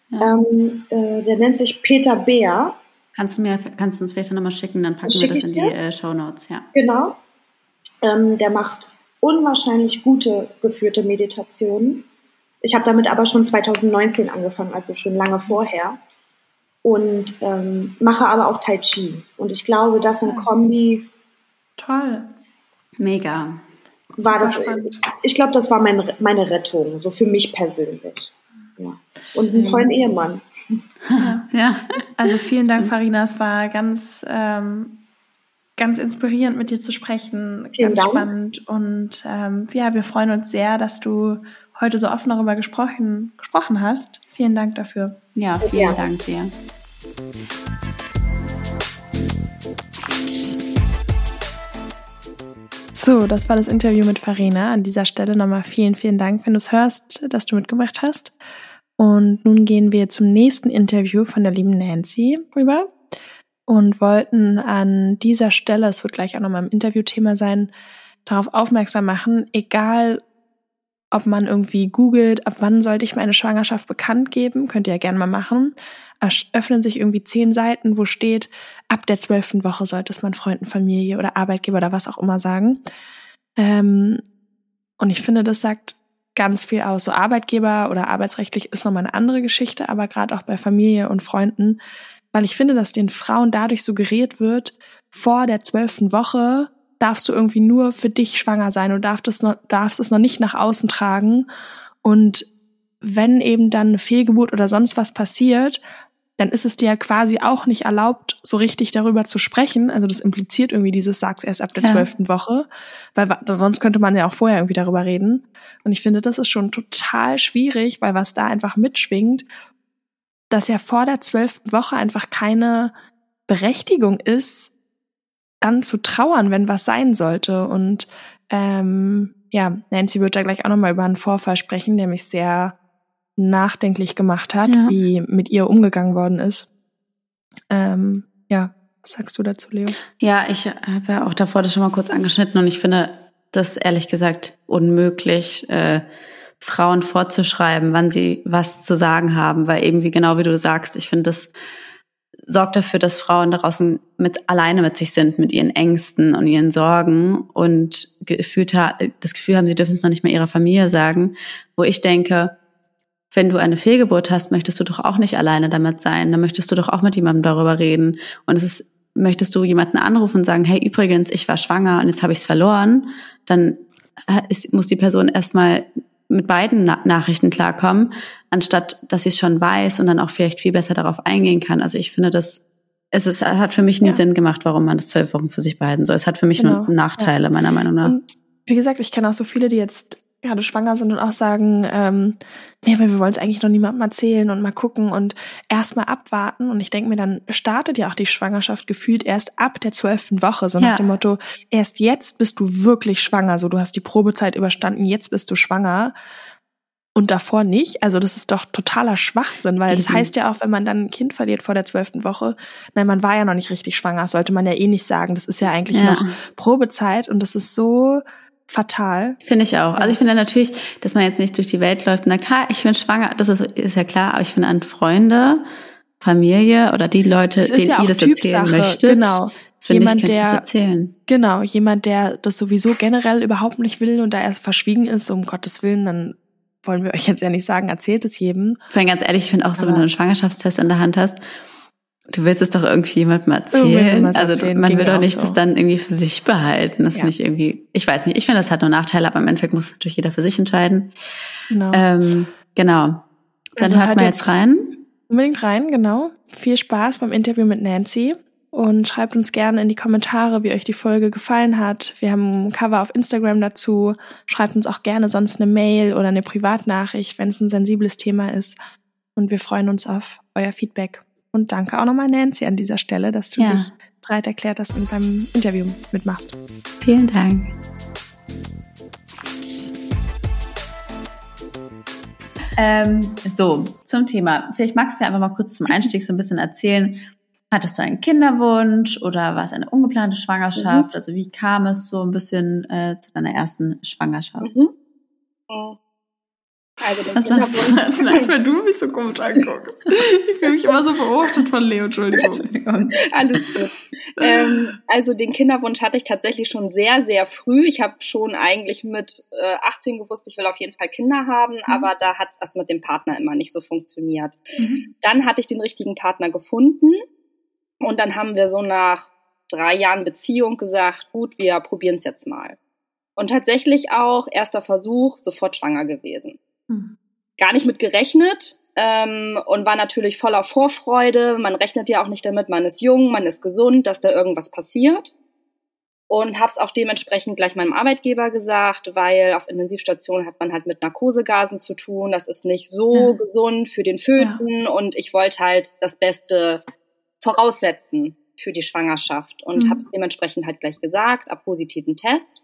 Ja. Ähm, äh, der nennt sich Peter Beer. Kannst du, mir, kannst du uns vielleicht nochmal schicken, dann packen wir das in die äh, Show Notes. Ja. Genau. Ähm, der macht unwahrscheinlich gute geführte Meditationen. Ich habe damit aber schon 2019 angefangen, also schon lange vorher. Und ähm, mache aber auch Tai Chi. Und ich glaube, das in Kombi. Toll. Mega. War das, ich glaube, das war mein, meine Rettung, so für mich persönlich. Ja. Und einen tollen Ehemann. Ja. ja. Also vielen Dank, Farina. Es war ganz, ähm, ganz inspirierend, mit dir zu sprechen. Vielen ganz Dank. spannend. Und ähm, ja, wir freuen uns sehr, dass du heute so offen darüber gesprochen, gesprochen hast. Vielen Dank dafür. Ja, vielen ja. Dank dir. So, das war das Interview mit Farina. An dieser Stelle nochmal vielen, vielen Dank, wenn du es hörst, dass du mitgebracht hast. Und nun gehen wir zum nächsten Interview von der lieben Nancy rüber und wollten an dieser Stelle, es wird gleich auch nochmal im Interviewthema sein, darauf aufmerksam machen, egal ob man irgendwie googelt, ab wann sollte ich meine Schwangerschaft bekannt geben, könnt ihr ja gerne mal machen. Öffnen sich irgendwie zehn Seiten, wo steht, ab der zwölften Woche sollte es man Freunden, Familie oder Arbeitgeber oder was auch immer sagen. Ähm, und ich finde, das sagt ganz viel aus. So Arbeitgeber oder arbeitsrechtlich ist nochmal eine andere Geschichte, aber gerade auch bei Familie und Freunden, weil ich finde, dass den Frauen dadurch suggeriert wird, vor der zwölften Woche darfst du irgendwie nur für dich schwanger sein und darfst es noch, darfst es noch nicht nach außen tragen. Und wenn eben dann eine Fehlgeburt oder sonst was passiert, dann ist es dir quasi auch nicht erlaubt, so richtig darüber zu sprechen. Also das impliziert irgendwie dieses Sag's erst ab der zwölften ja. Woche, weil sonst könnte man ja auch vorher irgendwie darüber reden. Und ich finde, das ist schon total schwierig, weil was da einfach mitschwingt, dass ja vor der zwölften Woche einfach keine Berechtigung ist, dann zu trauern, wenn was sein sollte. Und ähm, ja, Nancy wird da gleich auch nochmal über einen Vorfall sprechen, der mich sehr nachdenklich gemacht hat, ja. wie mit ihr umgegangen worden ist. Ähm, ja, was sagst du dazu, Leo? Ja, ich habe ja auch davor das schon mal kurz angeschnitten und ich finde das ehrlich gesagt unmöglich, äh, Frauen vorzuschreiben, wann sie was zu sagen haben, weil eben wie genau wie du sagst, ich finde das sorgt dafür, dass Frauen draußen mit alleine mit sich sind, mit ihren Ängsten und ihren Sorgen und gefühlt das Gefühl haben, sie dürfen es noch nicht mal ihrer Familie sagen, wo ich denke, wenn du eine Fehlgeburt hast, möchtest du doch auch nicht alleine damit sein. Dann möchtest du doch auch mit jemandem darüber reden. Und es ist, möchtest du jemanden anrufen und sagen, hey, übrigens, ich war schwanger und jetzt habe ich es verloren, dann ist, muss die Person erstmal mit beiden Na Nachrichten klarkommen, anstatt dass sie es schon weiß und dann auch vielleicht viel besser darauf eingehen kann. Also ich finde, das es ist, hat für mich nie ja. Sinn gemacht, warum man das zwölf Wochen für sich behalten soll. Es hat für mich genau. nur Nachteile, meiner Meinung nach. Und wie gesagt, ich kenne auch so viele, die jetzt gerade schwanger sind und auch sagen, ähm, nee, aber wir wollen es eigentlich noch niemandem erzählen und mal gucken und erstmal abwarten. Und ich denke mir, dann startet ja auch die Schwangerschaft gefühlt erst ab der zwölften Woche, so ja. nach dem Motto, erst jetzt bist du wirklich schwanger, so du hast die Probezeit überstanden, jetzt bist du schwanger. Und davor nicht. Also das ist doch totaler Schwachsinn, weil mhm. das heißt ja auch, wenn man dann ein Kind verliert vor der zwölften Woche, nein, man war ja noch nicht richtig schwanger, sollte man ja eh nicht sagen. Das ist ja eigentlich ja. noch Probezeit und das ist so, fatal. Finde ich auch. Also ich finde natürlich, dass man jetzt nicht durch die Welt läuft und sagt, ha, ich bin schwanger, das ist, ist ja klar, aber ich finde an Freunde, Familie oder die Leute, denen ja ihr das Typsache. erzählen möchtet, genau. jemand, ich, der, erzählen. Genau, jemand, der das sowieso generell überhaupt nicht will und da erst verschwiegen ist, um Gottes Willen, dann wollen wir euch jetzt ja nicht sagen, erzählt es jedem. Vor allem ganz ehrlich, ich finde auch so, wenn du einen Schwangerschaftstest in der Hand hast Du willst es doch irgendwie jemandem erzählen. Also erzählen, man will doch nicht so. das dann irgendwie für sich behalten. Das ja. ich irgendwie, ich weiß nicht, ich finde, das hat nur Nachteile, aber im Endeffekt muss natürlich jeder für sich entscheiden. Genau. Ähm, genau. Dann also hört man jetzt rein. Unbedingt rein, genau. Viel Spaß beim Interview mit Nancy und schreibt uns gerne in die Kommentare, wie euch die Folge gefallen hat. Wir haben ein Cover auf Instagram dazu. Schreibt uns auch gerne sonst eine Mail oder eine Privatnachricht, wenn es ein sensibles Thema ist. Und wir freuen uns auf euer Feedback. Und danke auch nochmal Nancy an dieser Stelle, dass du ja. dich bereit erklärt hast und beim Interview mitmachst. Vielen Dank. Ähm, so, zum Thema. Vielleicht magst du ja einfach mal kurz zum Einstieg so ein bisschen erzählen. Hattest du einen Kinderwunsch oder war es eine ungeplante Schwangerschaft? Mhm. Also wie kam es so ein bisschen äh, zu deiner ersten Schwangerschaft? Mhm. Also den Kinderwunsch. Vielleicht, weil du mich so komisch anguckst. Ich fühle mich immer so beobachtet von Leo, Entschuldigung. Alles gut. Ähm, also den Kinderwunsch hatte ich tatsächlich schon sehr, sehr früh. Ich habe schon eigentlich mit äh, 18 gewusst, ich will auf jeden Fall Kinder haben, mhm. aber da hat das mit dem Partner immer nicht so funktioniert. Mhm. Dann hatte ich den richtigen Partner gefunden und dann haben wir so nach drei Jahren Beziehung gesagt, gut, wir probieren es jetzt mal. Und tatsächlich auch erster Versuch, sofort schwanger gewesen. Hm. Gar nicht mit gerechnet ähm, und war natürlich voller Vorfreude. Man rechnet ja auch nicht damit, man ist jung, man ist gesund, dass da irgendwas passiert. Und habe es auch dementsprechend gleich meinem Arbeitgeber gesagt, weil auf Intensivstationen hat man halt mit Narkosegasen zu tun. Das ist nicht so ja. gesund für den Föten ja. und ich wollte halt das Beste voraussetzen für die Schwangerschaft und mhm. habe es dementsprechend halt gleich gesagt, ab positiven Test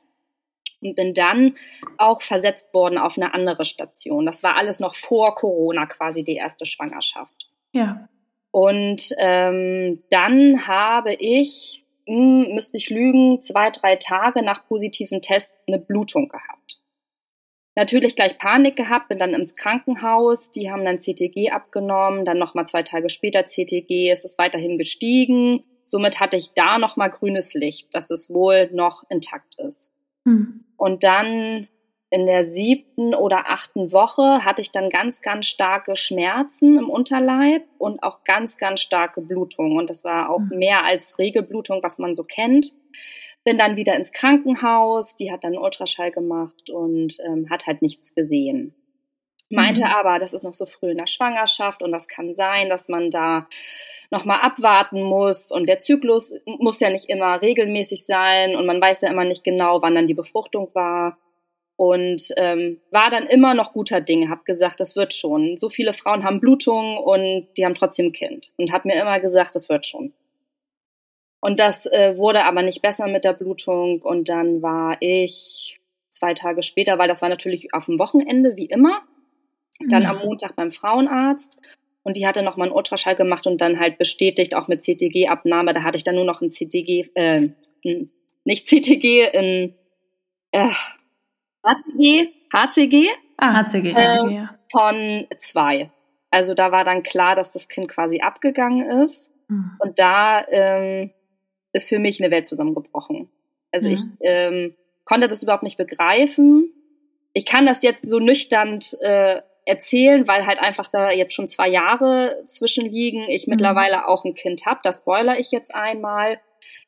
und bin dann auch versetzt worden auf eine andere Station. Das war alles noch vor Corona quasi die erste Schwangerschaft. Ja. Und ähm, dann habe ich, mh, hm, müsste ich lügen, zwei, drei Tage nach positiven Test eine Blutung gehabt. Natürlich gleich Panik gehabt, bin dann ins Krankenhaus, die haben dann CTG abgenommen, dann nochmal zwei Tage später CTG, es ist weiterhin gestiegen. Somit hatte ich da nochmal grünes Licht, dass es wohl noch intakt ist. Hm. Und dann in der siebten oder achten Woche hatte ich dann ganz, ganz starke Schmerzen im Unterleib und auch ganz, ganz starke Blutung. Und das war auch hm. mehr als Regelblutung, was man so kennt. bin dann wieder ins Krankenhaus, die hat dann einen Ultraschall gemacht und ähm, hat halt nichts gesehen. Meinte mhm. aber, das ist noch so früh in der Schwangerschaft und das kann sein, dass man da nochmal abwarten muss und der Zyklus muss ja nicht immer regelmäßig sein und man weiß ja immer nicht genau, wann dann die Befruchtung war und ähm, war dann immer noch guter Dinge, hab gesagt, das wird schon. So viele Frauen haben Blutungen und die haben trotzdem Kind und hab mir immer gesagt, das wird schon. Und das äh, wurde aber nicht besser mit der Blutung und dann war ich zwei Tage später, weil das war natürlich auf dem Wochenende wie immer, dann mhm. am Montag beim Frauenarzt und die hatte nochmal einen Ultraschall gemacht und dann halt bestätigt, auch mit CTG-Abnahme. Da hatte ich dann nur noch ein CTG, äh, nicht CTG, ein äh, HCG, HCG, ah, HCG, äh, von zwei. Also da war dann klar, dass das Kind quasi abgegangen ist. Mhm. Und da ähm, ist für mich eine Welt zusammengebrochen. Also mhm. ich ähm, konnte das überhaupt nicht begreifen. Ich kann das jetzt so nüchtern äh, erzählen, weil halt einfach da jetzt schon zwei Jahre zwischenliegen. Ich mhm. mittlerweile auch ein Kind habe. Das spoiler ich jetzt einmal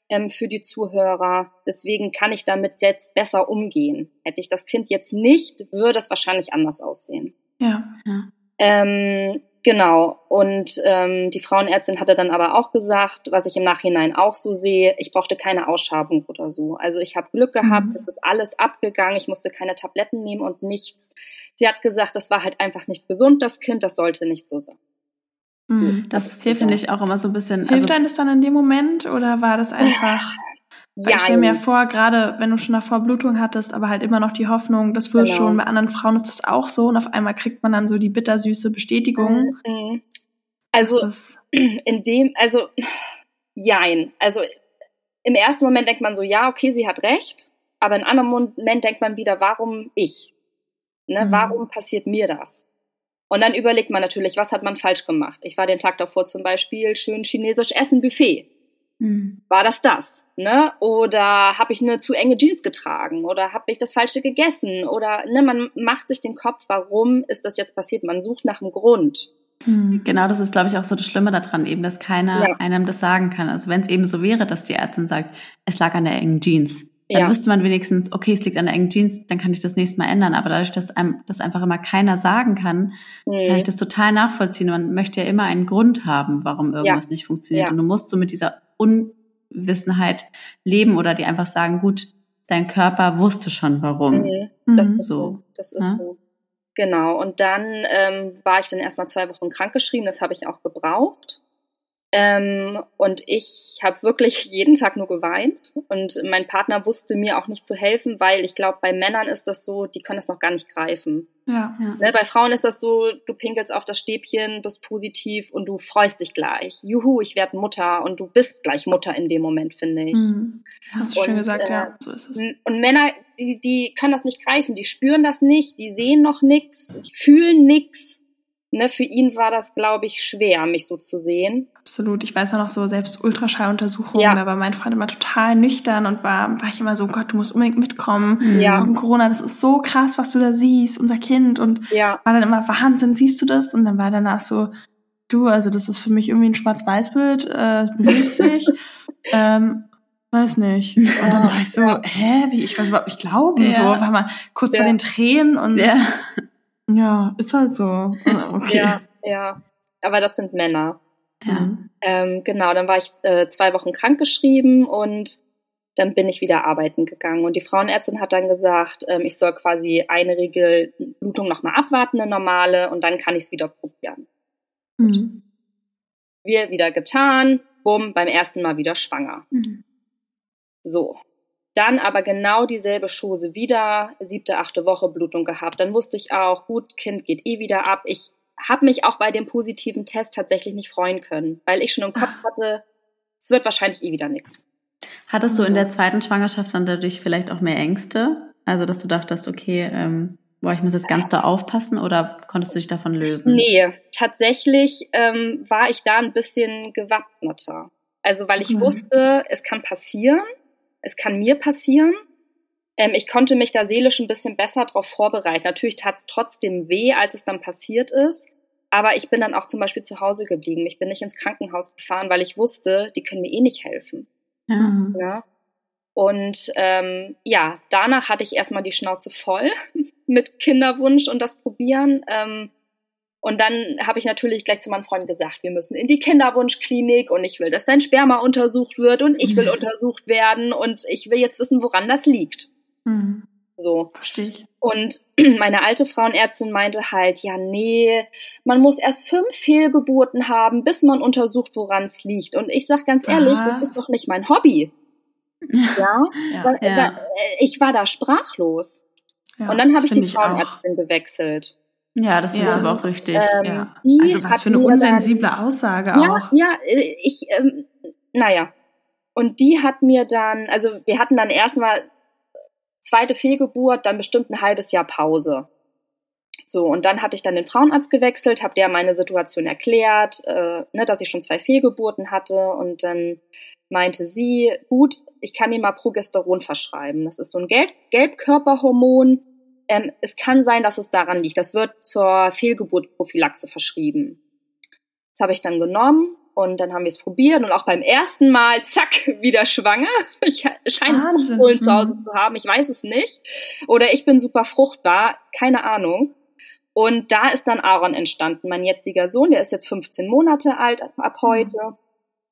ähm, für die Zuhörer. Deswegen kann ich damit jetzt besser umgehen. Hätte ich das Kind jetzt nicht, würde es wahrscheinlich anders aussehen. Ja. ja. Ähm, genau. Und ähm, die Frauenärztin hatte dann aber auch gesagt, was ich im Nachhinein auch so sehe, ich brauchte keine Ausschabung oder so. Also ich habe Glück gehabt, mhm. es ist alles abgegangen, ich musste keine Tabletten nehmen und nichts. Sie hat gesagt, das war halt einfach nicht gesund, das Kind, das sollte nicht so sein. Mhm. Das hilft, finde ich, auch immer so ein bisschen. Hilft also, einem das dann in dem Moment oder war das einfach? Ja. Ich stelle mir vor, gerade wenn du schon davor Blutung hattest, aber halt immer noch die Hoffnung, das wird genau. schon. Bei anderen Frauen ist das auch so und auf einmal kriegt man dann so die bittersüße Bestätigung. Mhm. Also in dem, also jein. Also im ersten Moment denkt man so, ja, okay, sie hat recht, aber in einem anderen Moment denkt man wieder, warum ich? Ne, mhm. Warum passiert mir das? Und dann überlegt man natürlich, was hat man falsch gemacht? Ich war den Tag davor zum Beispiel schön chinesisch essen Buffet. Mhm. War das das? Ne? Oder habe ich eine zu enge Jeans getragen? Oder habe ich das Falsche gegessen? Oder ne, man macht sich den Kopf, warum ist das jetzt passiert? Man sucht nach dem Grund. Mhm. Genau, das ist, glaube ich, auch so das Schlimme daran, eben, dass keiner ja. einem das sagen kann. Also wenn es eben so wäre, dass die Ärztin sagt, es lag an der engen Jeans, dann ja. wüsste man wenigstens, okay, es liegt an der engen Jeans, dann kann ich das nächste Mal ändern. Aber dadurch, dass einem das einfach immer keiner sagen kann, mhm. kann ich das total nachvollziehen. Man möchte ja immer einen Grund haben, warum irgendwas ja. nicht funktioniert. Ja. Und du musst so mit dieser Unwissenheit leben oder die einfach sagen, gut, dein Körper wusste schon warum. Mhm. Das mhm. ist so. Das ist so. Genau. Und dann ähm, war ich dann erstmal zwei Wochen krankgeschrieben. Das habe ich auch gebraucht. Ähm, und ich habe wirklich jeden Tag nur geweint. Und mein Partner wusste mir auch nicht zu helfen, weil ich glaube, bei Männern ist das so, die können das noch gar nicht greifen. Ja, ja. Ne, bei Frauen ist das so, du pinkelst auf das Stäbchen, bist positiv und du freust dich gleich. Juhu, ich werde Mutter und du bist gleich Mutter in dem Moment, finde ich. Mhm. Hast du und, schön gesagt, äh, ja, so ist es. Und Männer, die, die können das nicht greifen, die spüren das nicht, die sehen noch nichts, die fühlen nichts ne, für ihn war das, glaube ich, schwer, mich so zu sehen. Absolut. Ich weiß ja noch so, selbst Ultraschalluntersuchungen, ja. da war mein Freund immer total nüchtern und war, war ich immer so, Gott, du musst unbedingt mitkommen. Ja. Wegen Corona, das ist so krass, was du da siehst, unser Kind. Und ja. war dann immer, Wahnsinn, siehst du das? Und dann war danach so, du, also das ist für mich irgendwie ein Schwarz-Weiß-Bild, äh, bewegt sich. ähm, weiß nicht. Und dann war ich so, ja. hä, wie, ich weiß überhaupt nicht glauben, ja. so, war mal kurz ja. vor den Tränen und ja. Ja, ist halt so. Ah, okay. ja, ja. Aber das sind Männer. Ja. Ähm, genau, dann war ich äh, zwei Wochen krankgeschrieben und dann bin ich wieder arbeiten gegangen. Und die Frauenärztin hat dann gesagt, ähm, ich soll quasi eine Regelblutung nochmal abwarten, eine normale, und dann kann ich es wieder probieren. Mhm. Wir wieder getan, bumm, beim ersten Mal wieder schwanger. Mhm. So, dann aber genau dieselbe Chose wieder, siebte, achte Woche Blutung gehabt. Dann wusste ich auch, gut, Kind geht eh wieder ab. Ich habe mich auch bei dem positiven Test tatsächlich nicht freuen können, weil ich schon im Kopf hatte, es wird wahrscheinlich eh wieder nichts. Hattest du in der zweiten Schwangerschaft dann dadurch vielleicht auch mehr Ängste? Also, dass du dachtest, okay, ähm, boah, ich muss jetzt ganz da aufpassen oder konntest du dich davon lösen? Nee, tatsächlich ähm, war ich da ein bisschen gewappneter. Also, weil ich mhm. wusste, es kann passieren es kann mir passieren. Ähm, ich konnte mich da seelisch ein bisschen besser darauf vorbereiten. Natürlich tat es trotzdem weh, als es dann passiert ist. Aber ich bin dann auch zum Beispiel zu Hause geblieben. Ich bin nicht ins Krankenhaus gefahren, weil ich wusste, die können mir eh nicht helfen. Ja. ja? Und ähm, ja, danach hatte ich erstmal die Schnauze voll mit Kinderwunsch und das Probieren. Ähm, und dann habe ich natürlich gleich zu meinem Freund gesagt, wir müssen in die Kinderwunschklinik und ich will, dass dein Sperma untersucht wird und ich will mhm. untersucht werden und ich will jetzt wissen, woran das liegt. Mhm. So. Verstehe ich. Und meine alte Frauenärztin meinte halt, ja, nee, man muss erst fünf Fehlgeburten haben, bis man untersucht, woran es liegt. Und ich sag ganz ehrlich, Was? das ist doch nicht mein Hobby. Ja, ja, weil, ja. Weil, ich war da sprachlos. Ja, und dann habe ich die Frauenärztin gewechselt. Ja, das finde ja. ich aber auch richtig. Ähm, ja. Also was für eine unsensible dann, Aussage ja, auch. Ja, ich, ähm, naja. Und die hat mir dann, also wir hatten dann erstmal zweite Fehlgeburt, dann bestimmt ein halbes Jahr Pause. So, und dann hatte ich dann den Frauenarzt gewechselt, habe der meine Situation erklärt, äh, ne, dass ich schon zwei Fehlgeburten hatte. Und dann meinte sie, gut, ich kann Ihnen mal Progesteron verschreiben. Das ist so ein Gelb Gelbkörperhormon ähm, es kann sein, dass es daran liegt. Das wird zur Fehlgeburtprophylaxe verschrieben. Das habe ich dann genommen und dann haben wir es probiert und auch beim ersten Mal, zack, wieder schwanger. Ich scheine Fruchtholen zu Hause mhm. zu haben, ich weiß es nicht. Oder ich bin super fruchtbar, keine Ahnung. Und da ist dann Aaron entstanden, mein jetziger Sohn, der ist jetzt 15 Monate alt ab heute.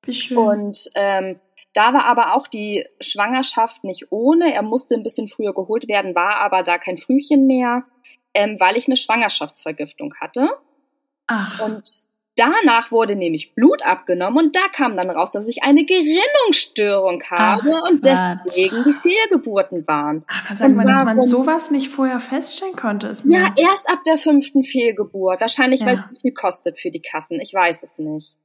Wie schön. Und ähm, da war aber auch die Schwangerschaft nicht ohne. Er musste ein bisschen früher geholt werden, war aber da kein Frühchen mehr, ähm, weil ich eine Schwangerschaftsvergiftung hatte. Ach. Und danach wurde nämlich Blut abgenommen und da kam dann raus, dass ich eine Gerinnungsstörung habe Ach, und deswegen die Fehlgeburten waren. Aber sag mal, dass man sowas nicht vorher feststellen konnte, ist. Ja, erst ab der fünften Fehlgeburt. Wahrscheinlich, ja. weil es zu viel kostet für die Kassen. Ich weiß es nicht.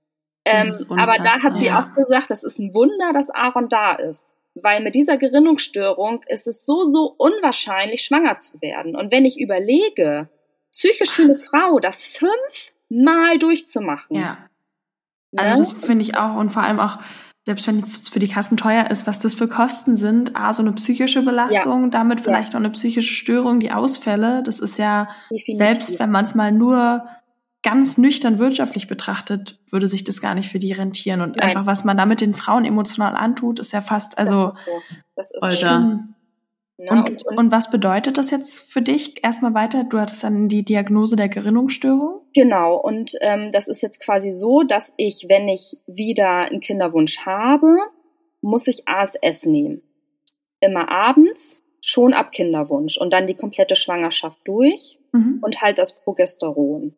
Ähm, aber da hat sie auch gesagt, das ist ein Wunder, dass Aaron da ist. Weil mit dieser Gerinnungsstörung ist es so, so unwahrscheinlich, schwanger zu werden. Und wenn ich überlege, psychisch für eine Frau, das fünfmal durchzumachen. Ja. Ne? Also das finde ich auch und vor allem auch, selbst wenn es für die Kassen teuer ist, was das für Kosten sind, A, so eine psychische Belastung, ja. damit vielleicht ja. noch eine psychische Störung, die Ausfälle, das ist ja, Definitiv. selbst wenn man es mal nur ganz nüchtern wirtschaftlich betrachtet, würde sich das gar nicht für die rentieren. Und Nein. einfach, was man damit den Frauen emotional antut, ist ja fast, also, das ist, so. das ist schlimm. Ja, und, und, und, was bedeutet das jetzt für dich? Erstmal weiter, du hattest dann die Diagnose der Gerinnungsstörung. Genau, und ähm, das ist jetzt quasi so, dass ich, wenn ich wieder einen Kinderwunsch habe, muss ich ASS nehmen. Immer abends, schon ab Kinderwunsch und dann die komplette Schwangerschaft durch mhm. und halt das Progesteron.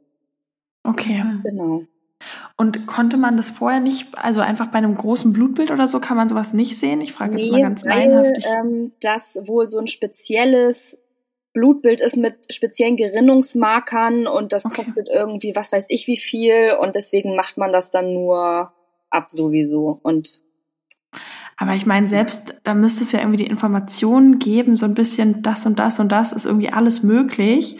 Okay. Genau. Und konnte man das vorher nicht, also einfach bei einem großen Blutbild oder so, kann man sowas nicht sehen? Ich frage nee, jetzt mal ganz weil, Ähm, das wohl so ein spezielles Blutbild ist mit speziellen Gerinnungsmarkern und das okay. kostet irgendwie, was weiß ich wie viel und deswegen macht man das dann nur ab sowieso und aber ich meine, selbst da müsste es ja irgendwie die Informationen geben, so ein bisschen das und das und das ist irgendwie alles möglich.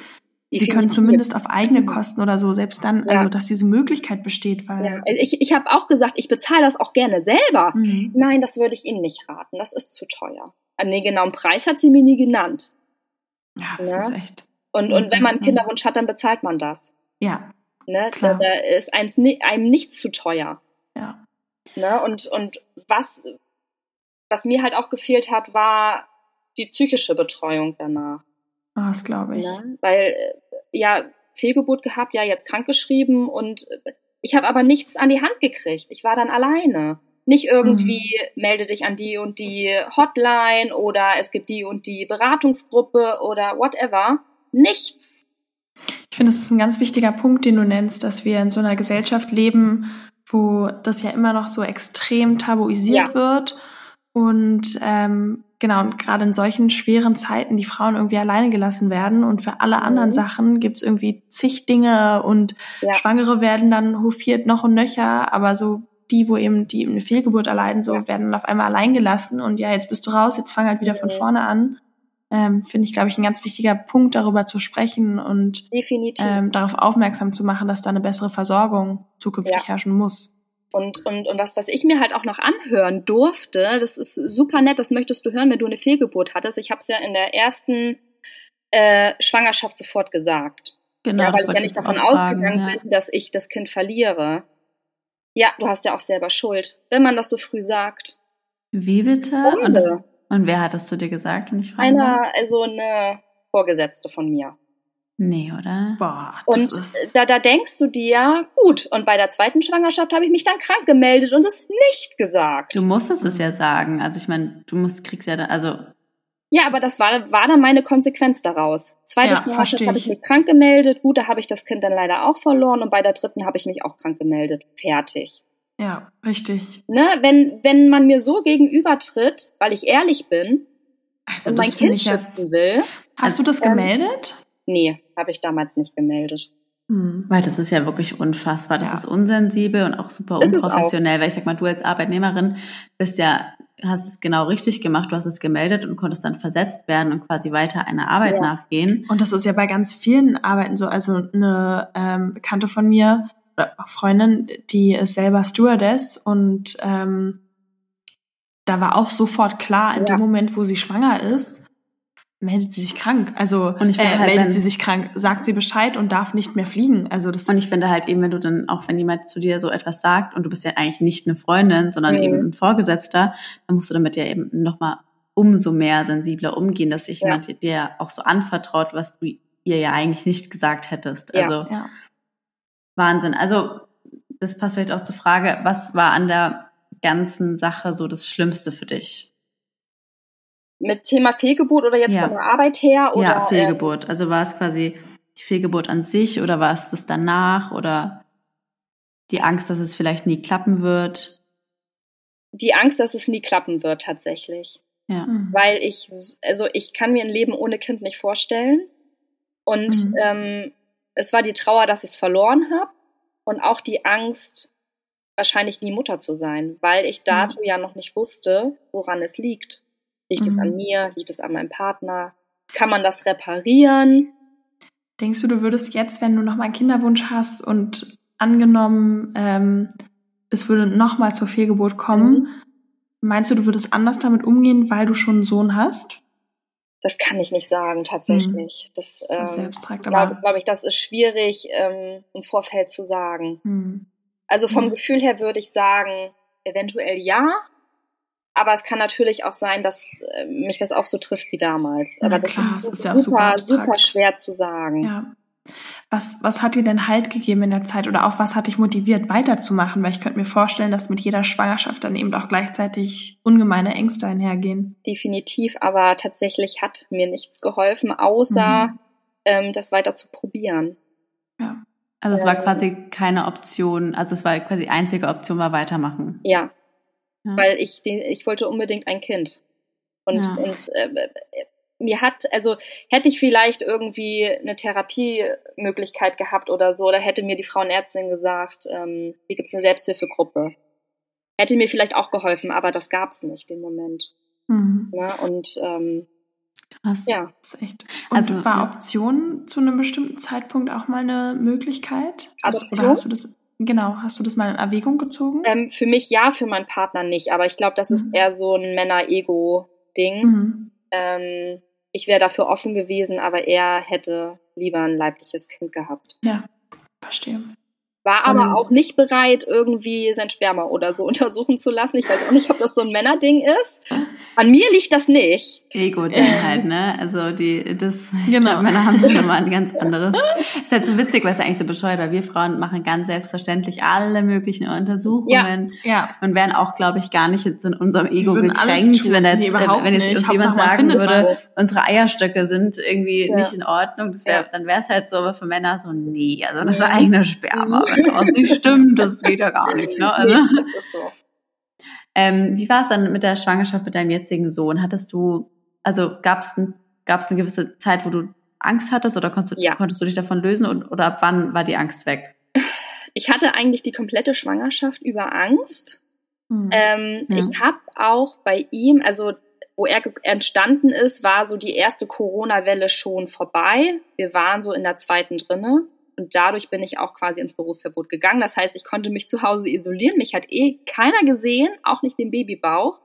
Sie können zumindest auf eigene Kosten oder so, selbst dann, ja. also dass diese Möglichkeit besteht. Weil ja. Ich, ich habe auch gesagt, ich bezahle das auch gerne selber. Mhm. Nein, das würde ich Ihnen nicht raten, das ist zu teuer. An den genauen Preis hat sie mir nie genannt. Ja, das ne? ist echt. Und, und wenn man einen Kinderwunsch hat, dann bezahlt man das. Ja. Ne? Da, da, ist eins, einem nichts zu teuer. Ja. Ne? Und, und was, was mir halt auch gefehlt hat, war die psychische Betreuung danach. Oh, das glaube ich. Ja, weil, äh, ja, Fehlgeburt gehabt, ja, jetzt krankgeschrieben und äh, ich habe aber nichts an die Hand gekriegt. Ich war dann alleine. Nicht irgendwie mhm. melde dich an die und die Hotline oder es gibt die und die Beratungsgruppe oder whatever. Nichts. Ich finde, es ist ein ganz wichtiger Punkt, den du nennst, dass wir in so einer Gesellschaft leben, wo das ja immer noch so extrem tabuisiert ja. wird und ähm, genau, und gerade in solchen schweren Zeiten die Frauen irgendwie alleine gelassen werden und für alle anderen mhm. Sachen gibt's irgendwie zig Dinge und ja. Schwangere werden dann hofiert noch und nöcher, aber so die, wo eben die eine Fehlgeburt erleiden, so ja. werden dann auf einmal allein gelassen und ja, jetzt bist du raus, jetzt fang halt wieder mhm. von vorne an. Ähm, Finde ich, glaube ich, ein ganz wichtiger Punkt, darüber zu sprechen und ähm, darauf aufmerksam zu machen, dass da eine bessere Versorgung zukünftig ja. herrschen muss. Und, und, und was, was ich mir halt auch noch anhören durfte, das ist super nett, das möchtest du hören, wenn du eine Fehlgeburt hattest. Ich habe es ja in der ersten äh, Schwangerschaft sofort gesagt. Genau. Ja, weil ich ja nicht davon ausgegangen ja. bin, dass ich das Kind verliere. Ja, du hast ja auch selber Schuld, wenn man das so früh sagt. Wie bitte? Freunde. Und wer hat das zu dir gesagt? Und ich frage Einer, also eine Vorgesetzte von mir. Nee, oder? Boah, und da, da denkst du dir, gut, und bei der zweiten Schwangerschaft habe ich mich dann krank gemeldet und es nicht gesagt. Du musstest es ja sagen. Also ich meine, du musst, kriegst ja da, also. Ja, aber das war, war dann meine Konsequenz daraus. Zweite Ja, Schwangerschaft habe ich. ich mich krank gemeldet. Gut, da habe ich das Kind dann leider auch verloren und bei der dritten habe ich mich auch krank gemeldet. Fertig. Ja, richtig. Ne? Wenn, wenn man mir so gegenübertritt, weil ich ehrlich bin Also und mein das Kind ja. schützen will, Hast du das Ähm, gemeldet? nee, habe ich damals nicht gemeldet. Hm. Weil das ist ja wirklich unfassbar. Das Ja. ist unsensibel und auch super es auch. unprofessionell. Weil ich sag mal, du als Arbeitnehmerin bist ja, hast es genau richtig gemacht. Du hast es gemeldet und konntest dann versetzt werden und quasi weiter einer Arbeit Ja. nachgehen. Und das ist ja bei ganz vielen Arbeiten so. Also eine ähm, Bekannte von mir, oder auch Freundin, die ist selber Stewardess und ähm, da war auch sofort klar, in Ja. dem Moment, wo sie schwanger ist, meldet sie sich krank. Also Und ich äh, halt, meldet wenn- sie sich krank, sagt sie Bescheid und darf nicht mehr fliegen. Also das Und ich finde halt eben, wenn du dann, auch wenn jemand zu dir so etwas sagt und du bist ja eigentlich nicht eine Freundin, sondern Mhm. eben ein Vorgesetzter, dann musst du damit ja eben nochmal umso mehr sensibler umgehen, dass sich Ja. jemand dir auch so anvertraut, was du ihr ja eigentlich nicht gesagt hättest. Ja. Also ja. Wahnsinn. Also das passt vielleicht auch zur Frage, was war an der ganzen Sache so das Schlimmste für dich? Mit Thema Fehlgeburt oder jetzt Ja. von der Arbeit her? Oder, ja, Fehlgeburt. Also war es quasi die Fehlgeburt an sich oder war es das danach oder die Angst, dass es vielleicht nie klappen wird? die Angst, dass es nie klappen wird tatsächlich. Ja. Hm. Weil ich, also ich kann mir ein Leben ohne Kind nicht vorstellen. Und Mhm. ähm, es war die Trauer, dass ich es verloren habe und auch die Angst, wahrscheinlich nie Mutter zu sein, weil ich dato ja noch nicht wusste, woran es liegt. Liegt es Mhm. an mir? Liegt es an meinem Partner? Kann man das reparieren? Denkst du, du würdest jetzt, wenn du noch mal einen Kinderwunsch hast und angenommen, ähm, es würde noch mal zur Fehlgeburt kommen, Mhm. meinst du, du würdest anders damit umgehen, weil du schon einen Sohn hast? Das kann ich nicht sagen, tatsächlich. Das, Das ist sehr ähm, glaube glaub ich, das ist schwierig ähm, im Vorfeld zu sagen. hm. Also vom Mhm. Gefühl her würde ich sagen, eventuell ja. Aber es kann natürlich auch sein, dass äh, mich das auch so trifft wie damals. Na Aber das klar, ist es ist ja super super, super schwer zu sagen. ja. Was, was hat dir denn Halt gegeben in der Zeit oder auch was hat dich motiviert, weiterzumachen? Weil ich könnte mir vorstellen, dass mit jeder Schwangerschaft dann eben auch gleichzeitig ungemeine Ängste einhergehen. Definitiv, aber tatsächlich hat mir nichts geholfen, außer Mhm. ähm, das weiter zu probieren. Ja. Also es war Ähm. quasi keine Option, also es war quasi die einzige Option war weitermachen. Ja, Ja. weil ich den, ich wollte unbedingt ein Kind. Und, Ja. und äh, mir hat, also hätte ich vielleicht irgendwie eine Therapiemöglichkeit gehabt oder so, oder hätte mir die Frauenärztin gesagt, ähm, hier gibt's eine Selbsthilfegruppe. Hätte mir vielleicht auch geholfen, aber das gab's nicht im Moment. Mhm. Ne? Und ähm, Krass. ja, Das ist echt. Und Also, war ja. Option zu einem bestimmten Zeitpunkt auch mal eine Möglichkeit? Hast, Adoption? oder hast du das, genau, hast du das mal in Erwägung gezogen? ähm, für mich ja, für meinen Partner nicht, aber ich glaube, das ist Mhm. eher so ein Männer-Ego-Ding. Mhm. Ähm, ich wäre dafür offen gewesen, aber er hätte lieber ein leibliches Kind gehabt. Ja, verstehe. War aber Ähm. auch nicht bereit, irgendwie sein Sperma oder so untersuchen zu lassen. Ich weiß auch nicht, ob das so ein Männerding ist. An mir liegt das nicht. Ego-Ding Ähm. halt, ne? Also die, das, ich Genau. glaube, Männer haben immer ein ganz anderes. Ist halt so witzig, weil es ja eigentlich so bescheuert, weil wir Frauen machen ganz selbstverständlich alle möglichen Untersuchungen Ja. und wären auch, glaube ich, gar nicht jetzt in unserem Ego gekränkt, wenn jetzt, Nee, überhaupt wenn jetzt nicht. uns jemand Hauptsache, sagen findet würde, unsere Eierstöcke sind irgendwie Ja. nicht in Ordnung. Das wär, Ja. Dann wäre es halt so, aber für Männer so, nee, also das ist Mhm. eigene Sperma. Das nicht stimmt, das geht ja gar nicht, ne? Also. Nee, so. Ähm, wie war es dann mit der Schwangerschaft mit deinem jetzigen Sohn? Hattest du, also gab es ein, gab's eine gewisse Zeit, wo du Angst hattest oder konntest, du- Ja. konntest du dich davon lösen und, oder ab wann war die Angst weg? Ich hatte eigentlich die komplette Schwangerschaft über Angst. Mhm. Ähm, Ja. Ich habe auch bei ihm, also wo er entstanden ist, war so die erste Corona-Welle schon vorbei. Wir waren so in der zweiten drinne. Und dadurch bin ich auch quasi ins Berufsverbot gegangen. Das heißt, ich konnte mich zu Hause isolieren. Mich hat eh keiner gesehen, auch nicht den Babybauch.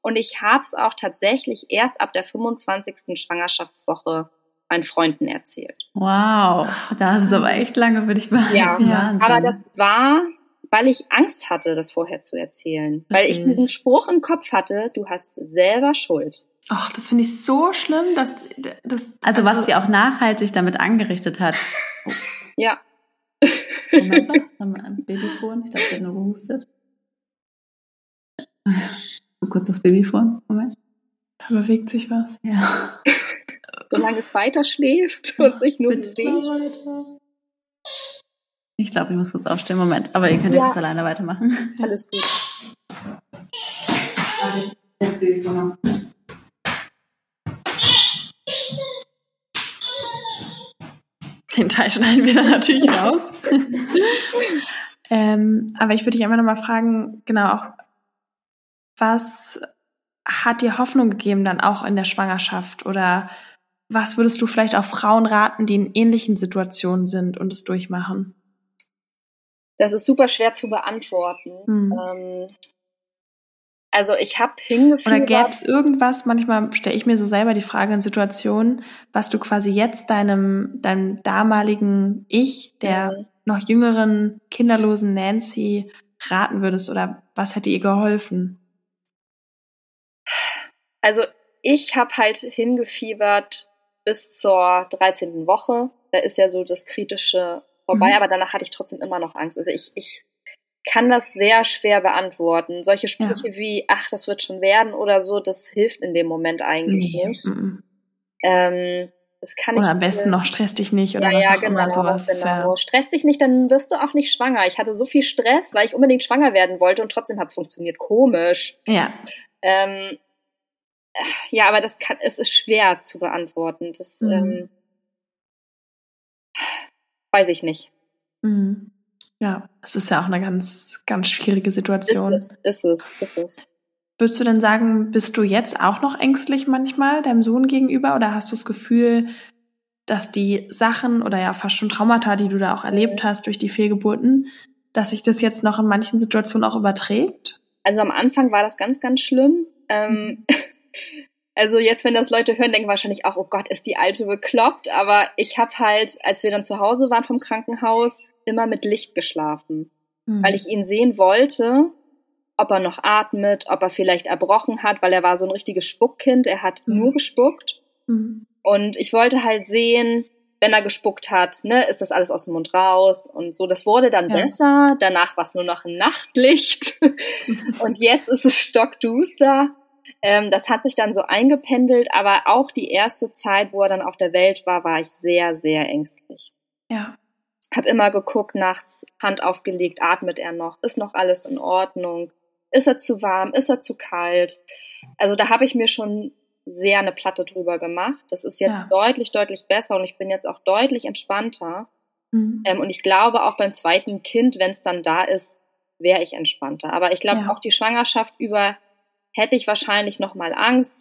Und ich habe es auch tatsächlich erst ab der 25. Schwangerschaftswoche meinen Freunden erzählt. Wow, da ist es aber echt lange, würde ich behaupten. Ja, Wahnsinn. Aber das war weil ich Angst hatte, das vorher zu erzählen. Verstehe weil ich diesen Spruch im Kopf hatte, du hast selber Schuld. Ach, das finde ich so schlimm, dass das. Also, also was sie auch nachhaltig damit angerichtet hat. Ja. Moment, haben wir ein Babyfon? Ich glaube, sie hat nur gehustet. So kurz das Babyfon. Moment. Da bewegt sich was. Ja. Solange es weiter schläft und sich nur bewegt. Ich glaube, ich muss kurz aufstehen. Moment. Aber ihr könnt ja kurz alleine weitermachen. Alles gut. Das Babyfon Den Teil schneiden wir dann natürlich raus. ähm, aber ich würde dich einfach nochmal fragen, genau, auch, was hat dir Hoffnung gegeben dann auch in der Schwangerschaft? Oder was würdest du vielleicht auch Frauen raten, die in ähnlichen Situationen sind und es durchmachen? Das ist super schwer zu beantworten. Mhm. Ähm, also ich habe hingeführt. Oder gäbe es irgendwas, manchmal stelle ich mir so selber die Frage in Situationen, was du quasi jetzt deinem, deinem damaligen Ich, der mhm. noch jüngeren, kinderlosen Nancy raten würdest oder was hätte ihr geholfen? Also ich habe halt hingefiebert bis zur 13. Woche. Da ist ja so das Kritische vorbei, mhm. aber danach hatte ich trotzdem immer noch Angst. Also ich, ich kann das sehr schwer beantworten. Solche Sprüche ja. wie, ach, das wird schon werden oder so, das hilft in dem Moment eigentlich nee. nicht. Mhm. Ähm, das kann oder am besten noch stress dich nicht oder ja, was ja, auch genau, immer sowas. Genau. Ja. Stress dich nicht, dann wirst du auch nicht schwanger. Ich hatte so viel Stress, weil ich unbedingt schwanger werden wollte und trotzdem hat es funktioniert. Komisch. Ja. Ähm, ja, aber das kann, es ist schwer zu beantworten. Das mhm. ähm, weiß ich nicht. Mhm. Ja, es ist ja auch eine ganz, ganz schwierige Situation. Ist es, ist es, ist es. Würdest du denn sagen, bist du jetzt auch noch ängstlich manchmal deinem Sohn gegenüber oder hast du das Gefühl, dass die Sachen oder ja fast schon Traumata, die du da auch erlebt hast durch die Fehlgeburten, dass sich das jetzt noch in manchen Situationen auch überträgt? Also am Anfang war das ganz, ganz schlimm. Ähm, Also jetzt, wenn das Leute hören, denken wahrscheinlich auch, oh Gott, ist die Alte bekloppt. Aber ich habe halt, als wir dann zu Hause waren vom Krankenhaus, immer mit Licht geschlafen, mhm. weil ich ihn sehen wollte, ob er noch atmet, ob er vielleicht erbrochen hat, weil er war so ein richtiges Spuckkind. Er hat mhm. nur gespuckt. Mhm. Und ich wollte halt sehen, wenn er gespuckt hat, ne, ist das alles aus dem Mund raus und so. Das wurde dann ja. besser. Danach war es nur noch ein Nachtlicht. und jetzt ist es stockduster. Ähm, das hat sich dann so eingependelt, aber auch die erste Zeit, wo er dann auf der Welt war, war ich sehr, sehr ängstlich. Ja. Hab immer geguckt, nachts Hand aufgelegt, atmet er noch, ist noch alles in Ordnung, ist er zu warm, ist er zu kalt. Also da habe ich mir schon sehr eine Platte drüber gemacht. Das ist jetzt ja. deutlich, deutlich besser und ich bin jetzt auch deutlich entspannter. Mhm. Ähm, und ich glaube auch beim zweiten Kind, wenn es dann da ist, wäre ich entspannter. Aber ich glaube ja. auch die Schwangerschaft über hätte ich wahrscheinlich noch mal Angst,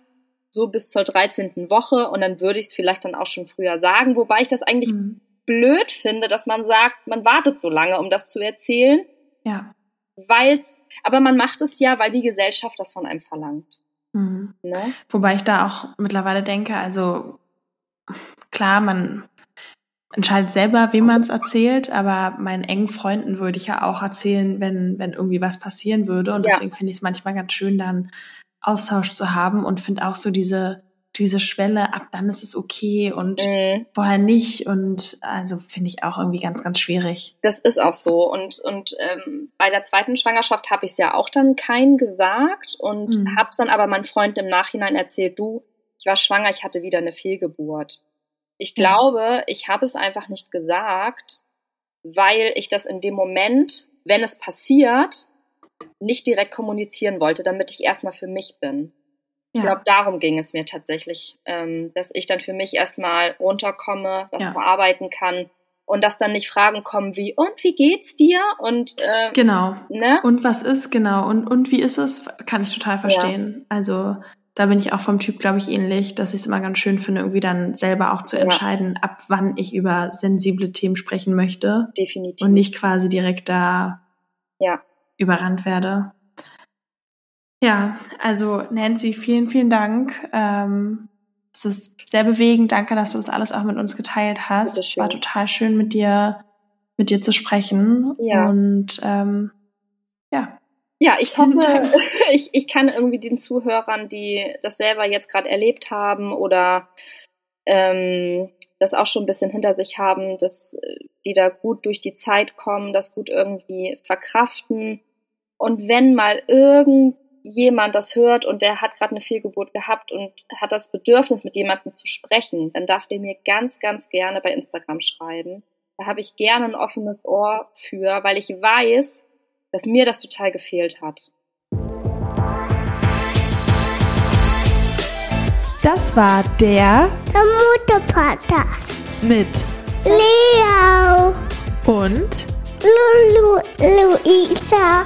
so bis zur 13. Woche und dann würde ich es vielleicht dann auch schon früher sagen, wobei ich das eigentlich mhm. Blöd finde, dass man sagt, man wartet so lange, um das zu erzählen. Ja. Weil's, aber man macht es ja, weil die Gesellschaft das von einem verlangt. Mhm. Ne? Wobei ich da auch mittlerweile denke, also klar, man entscheidet selber, wem man es erzählt, aber meinen engen Freunden würde ich ja auch erzählen, wenn, wenn irgendwie was passieren würde. Und ja. deswegen finde ich es manchmal ganz schön, dann Austausch zu haben und finde auch so diese, diese Schwelle, ab dann ist es okay und mhm. vorher nicht. Und also finde ich auch irgendwie ganz, ganz schwierig. Das ist auch so. Und, und ähm, bei der zweiten Schwangerschaft habe ich es ja auch dann keinen gesagt und mhm. habe es dann aber meinem Freund im Nachhinein erzählt, du, ich war schwanger, ich hatte wieder eine Fehlgeburt. Ich glaube, ich habe es einfach nicht gesagt, weil ich das in dem Moment, wenn es passiert, nicht direkt kommunizieren wollte, damit ich erstmal für mich bin. Ich glaube, darum ging es mir tatsächlich, ähm, dass ich dann für mich erstmal runterkomme, ja. verarbeiten kann und dass dann nicht Fragen kommen wie und wie geht's dir und äh, genau ne? und was ist genau und und wie ist es kann ich total verstehen. Ja. Also da bin ich auch vom Typ, glaube ich, ähnlich, dass ich es immer ganz schön finde, irgendwie dann selber auch zu entscheiden, ja. ab wann ich über sensible Themen sprechen möchte. Definitiv. Und nicht quasi direkt da ja. überrannt werde. Ja, also Nancy, vielen, vielen Dank. Ähm, es ist sehr bewegend. Danke, dass du das alles auch mit uns geteilt hast. Es war total schön, mit dir, mit dir zu sprechen. Ja. Und ähm, ja. Ja, ich hoffe, ich, ich kann irgendwie den Zuhörern, die das selber jetzt gerade erlebt haben oder ähm, das auch schon ein bisschen hinter sich haben, dass die da gut durch die Zeit kommen, das gut irgendwie verkraften. Und wenn mal irgendjemand das hört und der hat gerade eine Fehlgeburt gehabt und hat das Bedürfnis, mit jemandem zu sprechen, dann darf der mir ganz, ganz gerne bei Instagram schreiben. Da habe ich gerne ein offenes Ohr für, weil ich weiß, dass mir das total gefehlt hat. Das war der Mutter-Podcast mit Leo und Lulu Luisa.